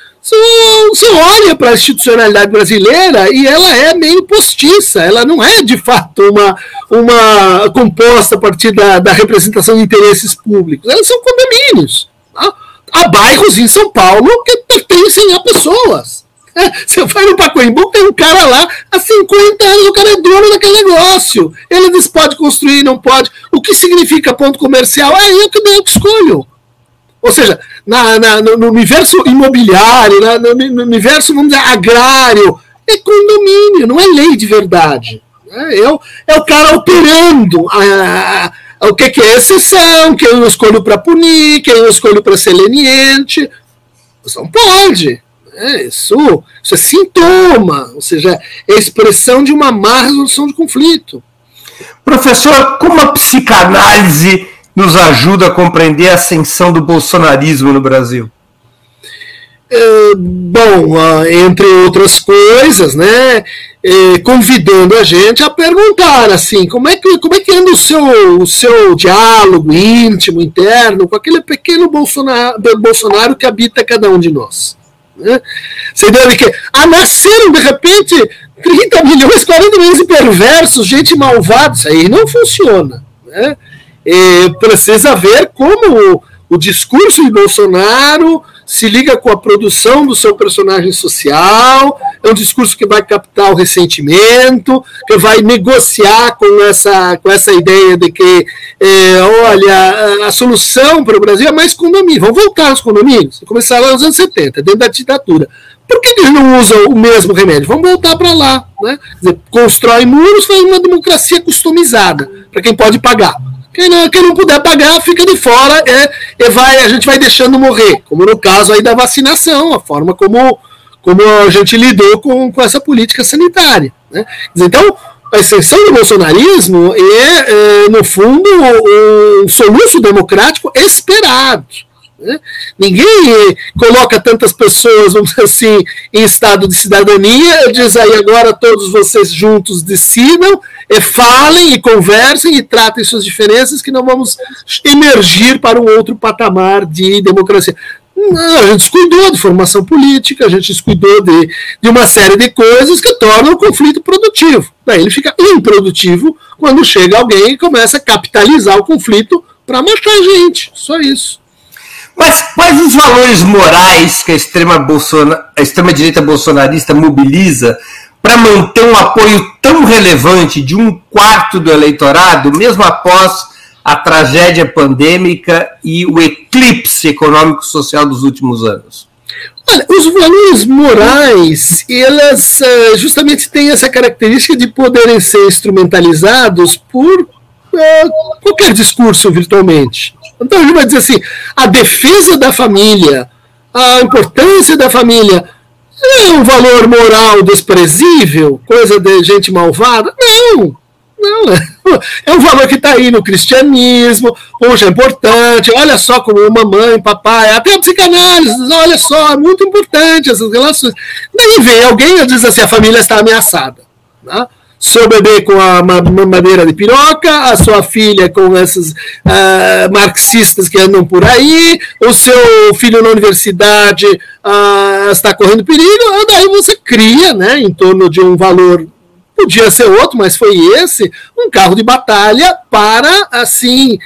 você olha para a institucionalidade brasileira e ela é meio postiça, ela não é de fato uma, uma composta a partir da, da representação de interesses públicos, elas são condomínios. Tá? Há bairros em São Paulo que pertencem a pessoas. É, você vai no Pacoimbu, tem um cara lá há 50 anos, o cara é dono daquele negócio. Ele diz pode construir, não pode. O que significa ponto comercial? É eu que, eu que escolho. Ou seja, na, na, no universo imobiliário, na, no, universo, vamos dizer, agrário, é condomínio, não é lei de verdade. É, é, o, é o cara operando a, a, o que, que é exceção, quem eu escolho para punir, quem eu escolho para ser leniente. Não pode. É, isso, isso é sintoma, ou seja, é expressão de uma má resolução de conflito. Professor, como a psicanálise nos ajuda a compreender a ascensão do bolsonarismo no Brasil? É, bom, entre outras coisas, né, é, convidando a gente a perguntar assim, como é que, como é que anda o seu, o seu diálogo íntimo, interno, com aquele pequeno Bolsonaro, Bolsonaro que habita cada um de nós. Né? Você deve que ah, nasceram de repente 30 milhões, 40 milhões de perversos, gente malvada, isso aí não funciona. Né? Precisa ver como o, o discurso de Bolsonaro se liga com a produção do seu personagem social, é um discurso que vai captar o ressentimento, que vai negociar com essa, com essa ideia de que, é, olha, a solução para o Brasil é mais condomínio. Vamos voltar aos condomínios. Começaram nos anos 70, dentro da ditadura. Por que eles não usam o mesmo remédio? Vamos voltar para lá. Né? Constrói muros, faz uma democracia customizada, para quem pode pagar. Quem não, quem não puder pagar fica de fora é, e vai, a gente vai deixando morrer, como no caso aí da vacinação, a forma como, como a gente lidou com, com essa política sanitária. Né? Então, a extensão do bolsonarismo é, é no fundo, um soluço democrático esperado. Né? Ninguém coloca tantas pessoas, vamos dizer assim, em estado de cidadania, diz aí agora todos vocês juntos decidam, e falem e conversem e tratem suas diferenças, que não vamos emergir para um outro patamar de democracia. Não, a gente descuidou de formação política, a gente descuidou de, de uma série de coisas que tornam o conflito produtivo. Daí ele fica improdutivo quando chega alguém e começa a capitalizar o conflito para matar a gente. Só isso. Mas quais os valores morais que a extrema, direita bolsonarista mobiliza para manter um apoio tão relevante de um quarto do eleitorado, mesmo após a tragédia pandêmica e o eclipse econômico-social dos últimos anos? Olha, os valores morais, elas eh, justamente têm essa característica de poderem ser instrumentalizados por é, qualquer discurso virtualmente. Então gente vai dizer assim: a defesa da família, a importância da família, é um valor moral desprezível, coisa de gente malvada? Não, não é. É um valor que está aí no cristianismo, poxa, é importante, olha só como mamãe, papai, até a psicanálise, olha só, é muito importante essas relações. Daí vem alguém e diz assim, a família está ameaçada. Né? Seu bebê com a mamadeira de piroca, a sua filha com esses uh, marxistas que andam por aí, o seu filho na universidade uh, está correndo perigo, daí você cria, né, em torno de um valor, podia ser outro, mas foi esse, um carro de batalha para, assim,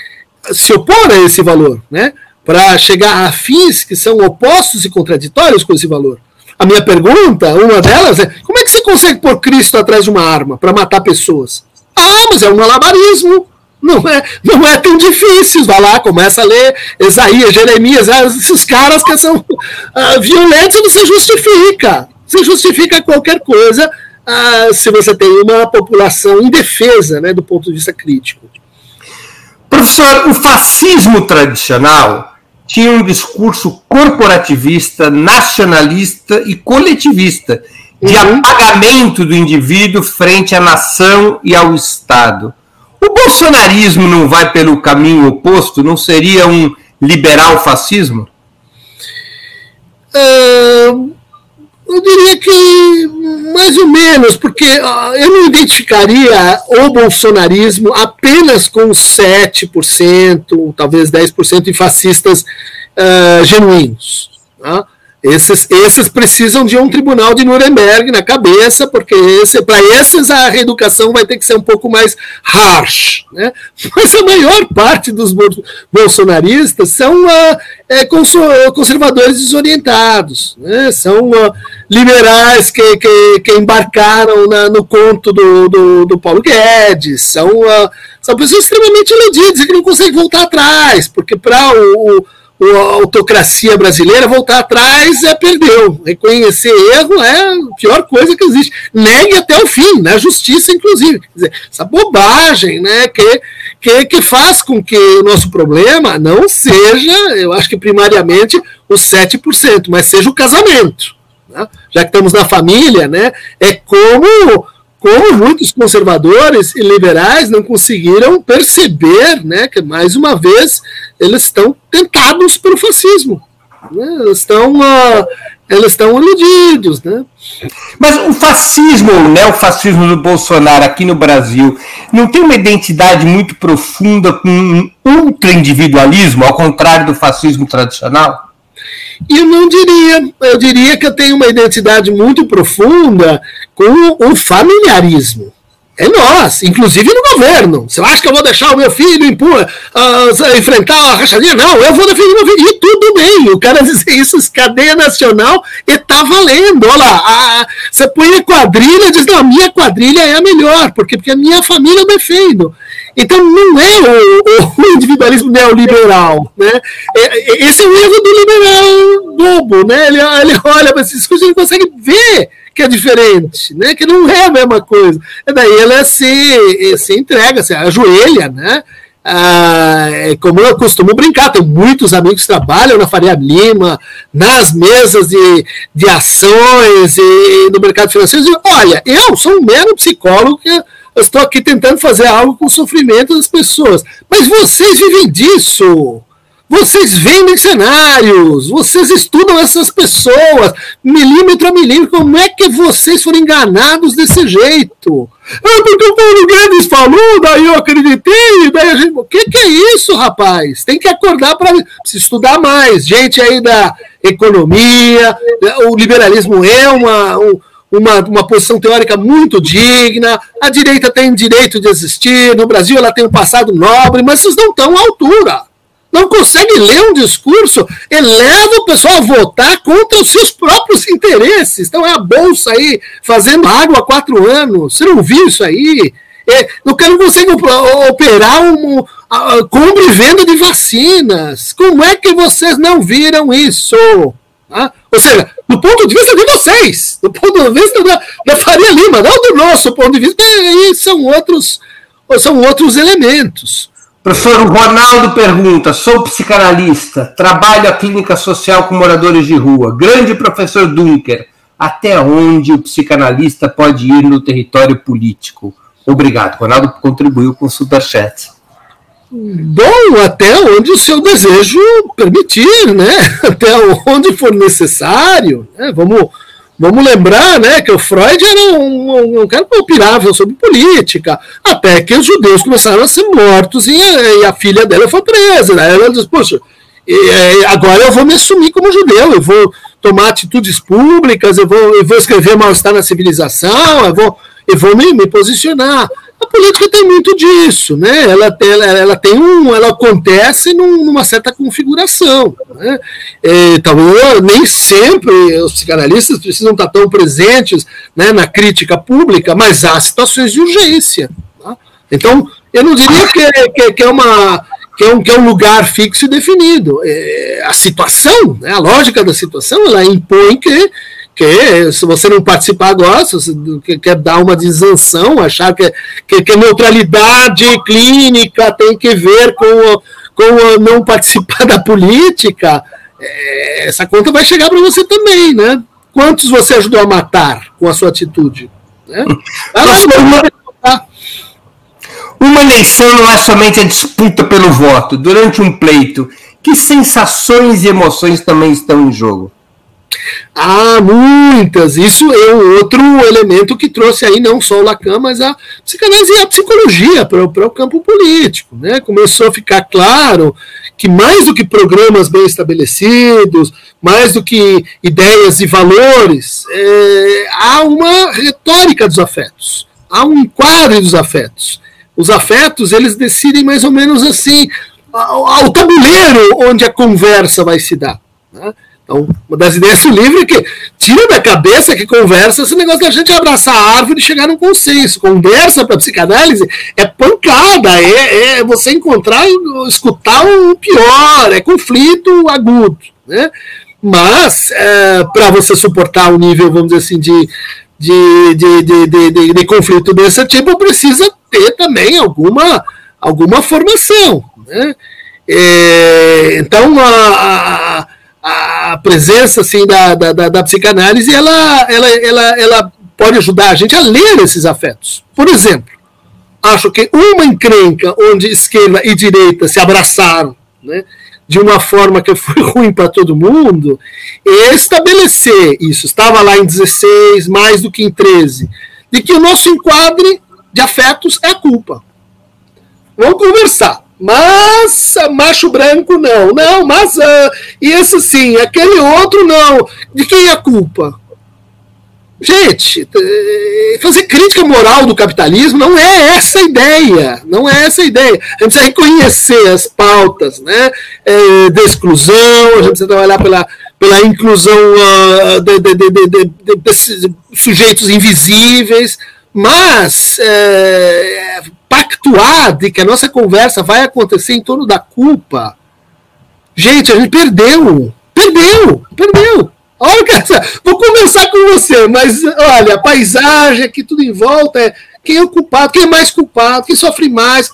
se opor a esse valor, né, para chegar a fins que são opostos e contraditórios com esse valor. A minha pergunta, uma delas é: como é que você consegue pôr Cristo atrás de uma arma para matar pessoas? Ah, mas é um malabarismo. Não é, não é tão difícil. Vai lá, começa a ler Isaías, Jeremias, ah, esses caras que são uh, violentos, você justifica. Você justifica qualquer coisa uh, se você tem uma população indefesa né, do ponto de vista crítico. Professor, o fascismo tradicional tinha um discurso corporativista, nacionalista e coletivista, de uhum. apagamento do indivíduo frente à nação e ao Estado. O bolsonarismo não vai pelo caminho oposto? Não seria um liberal fascismo? Uh, eu diria que mais ou menos, porque eu não identificaria o bolsonarismo apenas com 7%, talvez 10% de fascistas uh, genuínos. Esses, esses precisam de um tribunal de Nuremberg na cabeça, porque esse, para esses a reeducação vai ter que ser um pouco mais harsh. Né? <laughs> Mas a maior parte dos bolsonaristas são uh, é, conservadores desorientados, né? são uh, liberais que, que, que embarcaram na, no conto do, do, do, Paulo Guedes, são, uh, são pessoas extremamente iludidas que não conseguem voltar atrás, porque para o, o a autocracia brasileira voltar atrás é perdeu. Reconhecer erro é a pior coisa que existe. Negue até o fim, na justiça, inclusive. Dizer, essa bobagem né, que, que, que faz com que o nosso problema não seja, eu acho que primariamente, os 7%, mas seja o casamento. Né? Já que estamos na família, né, é como como muitos conservadores e liberais não conseguiram perceber né, que, mais uma vez, eles estão tentados pelo fascismo. Né? Eles estão, uh, eles estão iludidos. Né? Mas o fascismo, o neofascismo do Bolsonaro aqui no Brasil, não tem uma identidade muito profunda com um ultra-individualismo, ao contrário do fascismo tradicional? E eu não diria, eu diria que eu tenho uma identidade muito profunda com o familiarismo. É nós, inclusive no governo. Você acha que eu vou deixar o meu filho impor, uh, enfrentar a rachadinha? Não, eu vou defender meu filho. E tudo bem, o cara <laughs> dizer isso, cadeia nacional, e tá valendo. Olha lá, você põe a quadrilha diz, não, a minha quadrilha é a melhor, porque, porque a minha família defendo. Então não é o, o individualismo neoliberal. Né? É, é, esse é o erro do liberal bobo. Né? Ele, ele olha para essas coisas e consegue ver que é diferente, né? que não é a mesma coisa. E daí ela se, se entrega, se ajoelha, né? Ah, é como eu costumo brincar, tenho muitos amigos que trabalham na Faria Lima, nas mesas de, de ações e no mercado financeiro, e olha, eu sou um mero psicólogo que estou aqui tentando fazer algo com o sofrimento das pessoas. Mas vocês vivem disso. Vocês vendem cenários, vocês estudam essas pessoas, milímetro a milímetro. Como é que vocês foram enganados desse jeito? Ah, porque o Paulo Guedes falou, daí eu acreditei, daí a gente. O que, que é isso, rapaz? Tem que acordar para estudar mais. Gente aí da economia, o liberalismo é uma. Um, uma, uma posição teórica muito digna, a direita tem direito de existir, no Brasil ela tem um passado nobre, mas vocês não estão à altura. Não conseguem ler um discurso, eleva o pessoal a votar contra os seus próprios interesses. Então é a Bolsa aí fazendo água há quatro anos. Você não viu isso aí? É, não quero você operar um, compra e venda de vacinas. Como é que vocês não viram isso? Ah? Ou seja, do ponto de vista de vocês, do ponto de vista da, da Faria Lima, não do nosso ponto de vista, aí são outros, são outros elementos. Professor Ronaldo pergunta: sou psicanalista, trabalho a clínica social com moradores de rua. Grande professor Dunker, até onde o psicanalista pode ir no território político? Obrigado. Ronaldo contribuiu com o superchat. Bom, até onde o seu desejo permitir, né? <laughs> Até onde for necessário. Né? Vamos, vamos lembrar né, que o Freud era um, um, cara que opinava sobre política, até que os judeus começaram a ser mortos e e a filha dela foi presa. Né? Ela disse, poxa, e, agora eu vou me assumir como judeu, eu vou tomar atitudes públicas, eu vou, eu vou escrever mal-estar na civilização, eu vou, eu vou me, me posicionar. A política tem muito disso, né? Ela, ela, ela tem um, ela acontece num, numa certa configuração. Né? É, então, nem sempre os psicanalistas precisam estar tão presentes né, na crítica pública, mas há situações de urgência. Tá? Então, eu não diria que, que, que é uma que é um, que é um lugar fixo e definido. É, a situação, né, a lógica da situação, ela impõe que que se você não participar agora, se você quer dar uma desanção, achar que, que, que neutralidade clínica tem que ver com, com não participar <laughs> da política, é, essa conta vai chegar para você também, né? Quantos você ajudou a matar com a sua atitude? Né? Uma eleição não é somente a disputa pelo voto. Durante um pleito, que sensações e emoções também estão em jogo? Ah, muitas. Isso é outro elemento que trouxe aí não só o Lacan, mas a psicanálise e a psicologia para o campo político. Né? Começou a ficar claro que mais do que programas bem estabelecidos, mais do que ideias e valores, é, há uma retórica dos afetos, há um enquadre dos afetos. Os afetos, eles decidem mais ou menos assim, ao, ao tabuleiro onde a conversa vai se dar. Né? Então, uma das ideias do livro é que tira da cabeça que conversa esse negócio da gente abraçar a árvore e chegar num consenso. Conversa para psicanálise é pancada, é, é, você encontrar, escutar o pior, é conflito agudo. Né? Mas, é, para você suportar o um nível, vamos dizer assim, de, de, de, de, de, conflito desse tipo, precisa ter também alguma, alguma formação. Né? É, então, a, a a presença assim da, da, da, psicanálise ela, ela, ela, ela pode ajudar a gente a ler esses afetos. Por exemplo, acho que uma encrenca onde esquerda e direita se abraçaram, né, de uma forma que foi <laughs> ruim para todo mundo, é estabelecer isso. Estava lá em 16, mais do que em 13, de que o nosso enquadre de afetos é a culpa. Vamos conversar. Mas macho branco não, não, mas uh, esse sim, aquele outro não. De quem é a culpa? Gente, fazer crítica moral do capitalismo não é essa ideia, não é essa ideia. A gente precisa reconhecer as pautas né, é, de exclusão, a gente precisa trabalhar pela, pela inclusão uh, de, de, de, de, sujeitos invisíveis, mas é, pactuar de que a nossa conversa vai acontecer em torno da culpa, gente, a gente perdeu. Perdeu, perdeu. Olha, cara, vou conversar com você, mas olha, a paisagem aqui, tudo em volta é quem é o culpado, quem é mais culpado, quem sofre mais.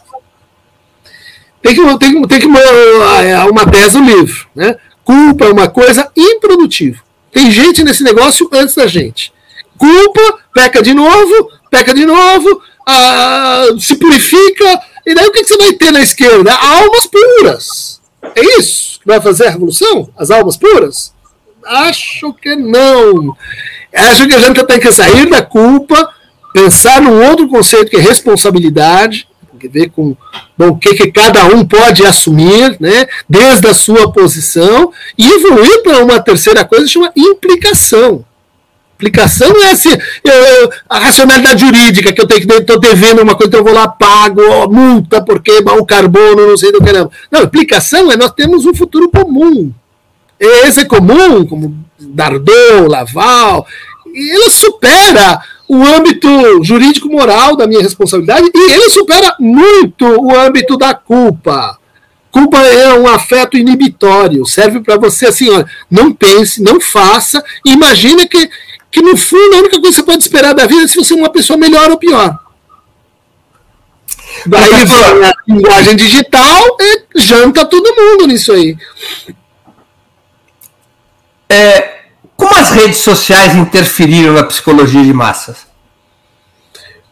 Tem que, tem, tem que uma tese no livro. Né? Culpa é uma coisa improdutiva. Tem gente nesse negócio antes da gente. Culpa, peca de novo, peca de novo, ah, se purifica, e daí o que você vai ter na esquerda? Almas puras. É isso que vai fazer a revolução? As almas puras? Acho que não. Acho que a gente tem que sair da culpa, pensar num outro conceito que é responsabilidade, que ver com bom, o que, que cada um pode assumir, né, desde a sua posição, e evoluir para uma terceira coisa que chama implicação. Aplicação não é eu, a racionalidade jurídica que eu tenho que estou devendo uma coisa, então eu vou lá, pago, ó, multa, porque o carbono, não sei do que não. Não, aplicação é nós temos um futuro comum. Esse é comum, como Dardot, Laval, ele supera o âmbito jurídico-moral da minha responsabilidade e ele supera muito o âmbito da culpa. Culpa é um afeto inibitório, serve para você assim, olha, não pense, não faça, imagine que que no fundo a única coisa que você pode esperar da vida é se você é uma pessoa melhor ou pior. Daí vem a linguagem digital e janta todo mundo nisso aí. É, como as redes sociais interferiram na psicologia de massas?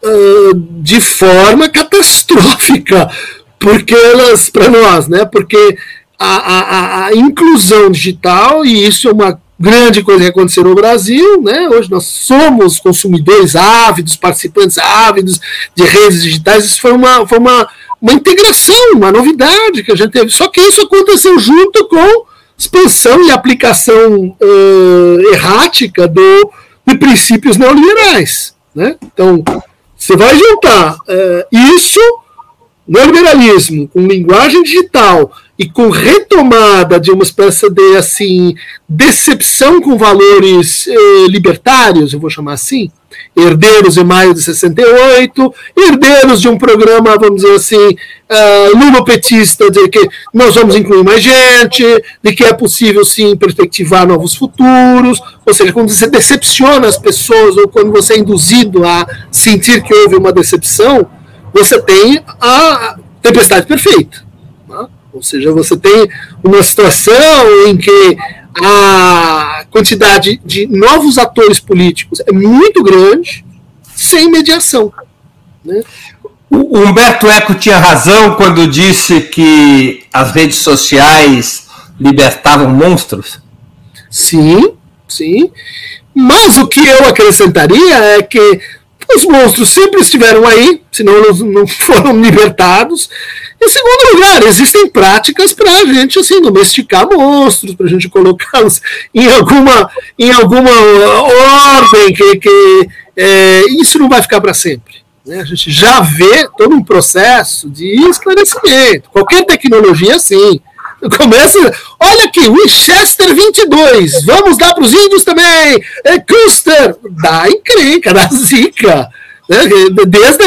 Uh, de forma catastrófica, porque elas, para nós, né? Porque a, a, a inclusão digital, e isso é uma grande coisa que aconteceu no Brasil, né? Hoje nós somos consumidores ávidos, participantes ávidos de redes digitais. Isso foi uma, foi uma, uma integração, uma novidade que a gente teve. Só que isso aconteceu junto com expansão e aplicação uh, errática do, de princípios neoliberais. Né? Então, você vai juntar uh, isso, neoliberalismo, com linguagem digital, e com retomada de uma espécie de assim decepção com valores eh, libertários, eu vou chamar assim, herdeiros em maio de 68, herdeiros de um programa, vamos dizer assim, uh, lulopetista, de que nós vamos incluir mais gente, de que é possível sim perspectivar novos futuros, ou seja, quando você decepciona as pessoas ou quando você é induzido a sentir que houve uma decepção, você tem a tempestade perfeita. Ou seja, você tem uma situação em que a quantidade de novos atores políticos é muito grande sem mediação. Né? O Humberto Eco tinha razão quando disse que as redes sociais libertavam monstros? Sim, sim. Mas o que eu acrescentaria é que os monstros sempre estiveram aí, senão eles não <laughs> foram libertados. Em segundo lugar, existem práticas para a gente assim, domesticar monstros, para a gente colocá-los em alguma, em alguma ordem, que, que é, isso não vai ficar para sempre. Né? A gente já vê todo um processo de esclarecimento. Qualquer tecnologia, assim. Começa, olha aqui, Winchester 22, vamos dar para os índios também, é Custer, dá encrenca, dá zica. Né? Desde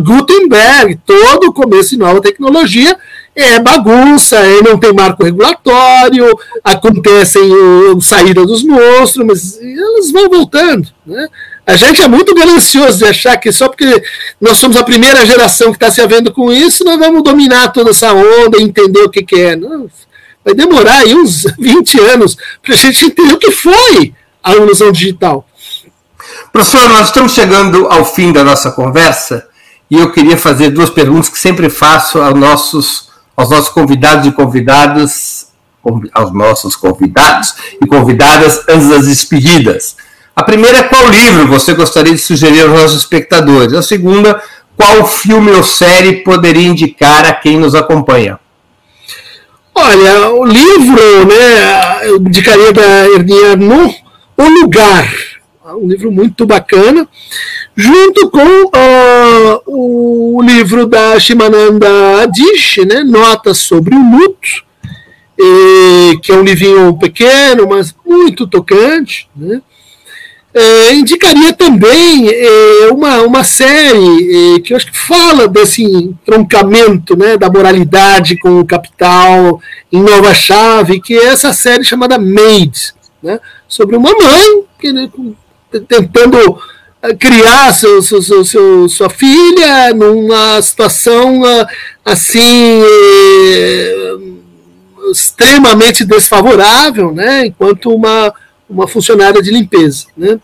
Gutenberg, todo o começo de nova tecnologia é bagunça, é, não tem marco regulatório, acontecem o, saída dos monstros, mas elas vão voltando. Né? A gente é muito ganancioso de achar que só porque nós somos a primeira geração que está se havendo com isso, nós vamos dominar toda essa onda e entender o que, que é. Não, vai demorar aí uns <laughs> 20 anos para a gente entender o que foi a ilusão digital. Professor, nós estamos chegando ao fim da nossa conversa e eu queria fazer duas perguntas que sempre faço aos nossos, aos nossos convidados e convidadas, aos nossos convidados e convidadas antes das despedidas. A primeira é qual livro você gostaria de sugerir aos nossos espectadores? A segunda, qual filme ou série poderia indicar a quem nos acompanha? Olha, o livro, né, eu indicaria da Ernie Arnaud, O Lugar, um livro muito bacana, junto com uh, o livro da Shimananda Adichie, né, Notas sobre o Luto, que é um livrinho pequeno, mas muito tocante, né, é, indicaria também é, uma, uma série é, que eu acho que fala desse entroncamento né, da moralidade com o capital em Nova Chave, que é essa série chamada Made, né, sobre uma mãe que, né, tentando é, criar seu, seu, seu, sua filha numa situação assim é, extremamente desfavorável, né, enquanto uma uma funcionária de limpeza. Né?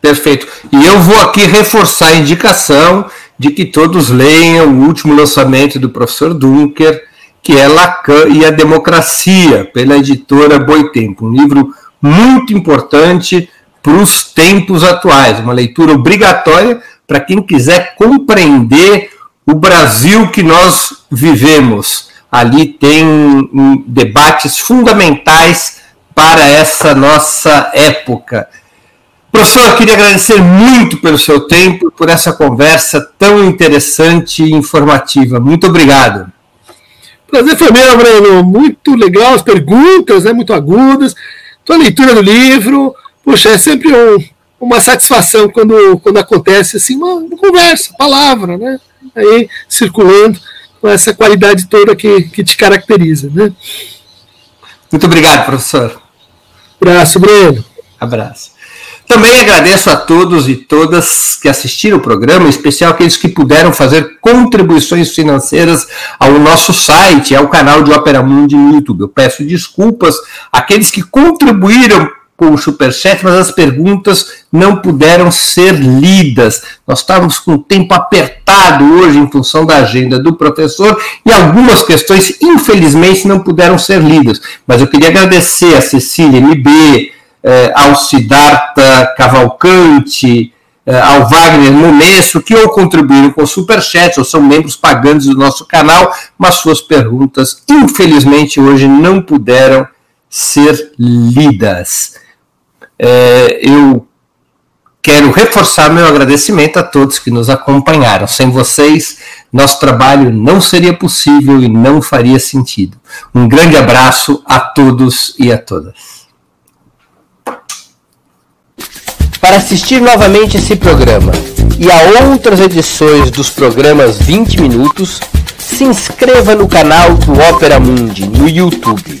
Perfeito. E eu vou aqui reforçar a indicação de que todos leiam o último lançamento do professor Dunker, que é Lacan e a Democracia, pela editora Boitempo. Um livro muito importante para os tempos atuais, uma leitura obrigatória para quem quiser compreender o Brasil que nós vivemos. Ali tem debates fundamentais para essa nossa época. Professor, eu queria agradecer muito pelo seu tempo, por essa conversa tão interessante e informativa. Muito obrigado. Prazer foi meu, Breno. Muito legal as perguntas, né, muito agudas. Tua leitura do livro. Puxa, é sempre um, uma satisfação quando, quando acontece assim, uma, uma, conversa, palavra, né? Aí circulando com essa qualidade toda que, que te caracteriza. Né? Muito obrigado, professor. Abraço, Breno. Abraço. Também agradeço a todos e todas que assistiram o programa, em especial aqueles que puderam fazer contribuições financeiras ao nosso site, ao canal de Opera Mundi no YouTube. Eu peço desculpas àqueles que contribuíram com o Superchat, mas as perguntas não puderam ser lidas. Nós estávamos com o tempo apertado hoje em função da agenda do professor e algumas questões, infelizmente, não puderam ser lidas. Mas eu queria agradecer a Cecília MB, eh, ao Siddhartha Cavalcante, eh, ao Wagner Numesso, que ou contribuíram com Superchat ou são membros pagantes do nosso canal, mas suas perguntas, infelizmente, hoje não puderam ser lidas é, eu quero reforçar meu agradecimento a todos que nos acompanharam. Sem vocês, nosso trabalho não seria possível e não faria sentido. Um grande abraço a todos e a todas. Para assistir novamente esse programa e a outras edições dos programas 20 Minutos, se inscreva no canal do Opera Mundi no YouTube.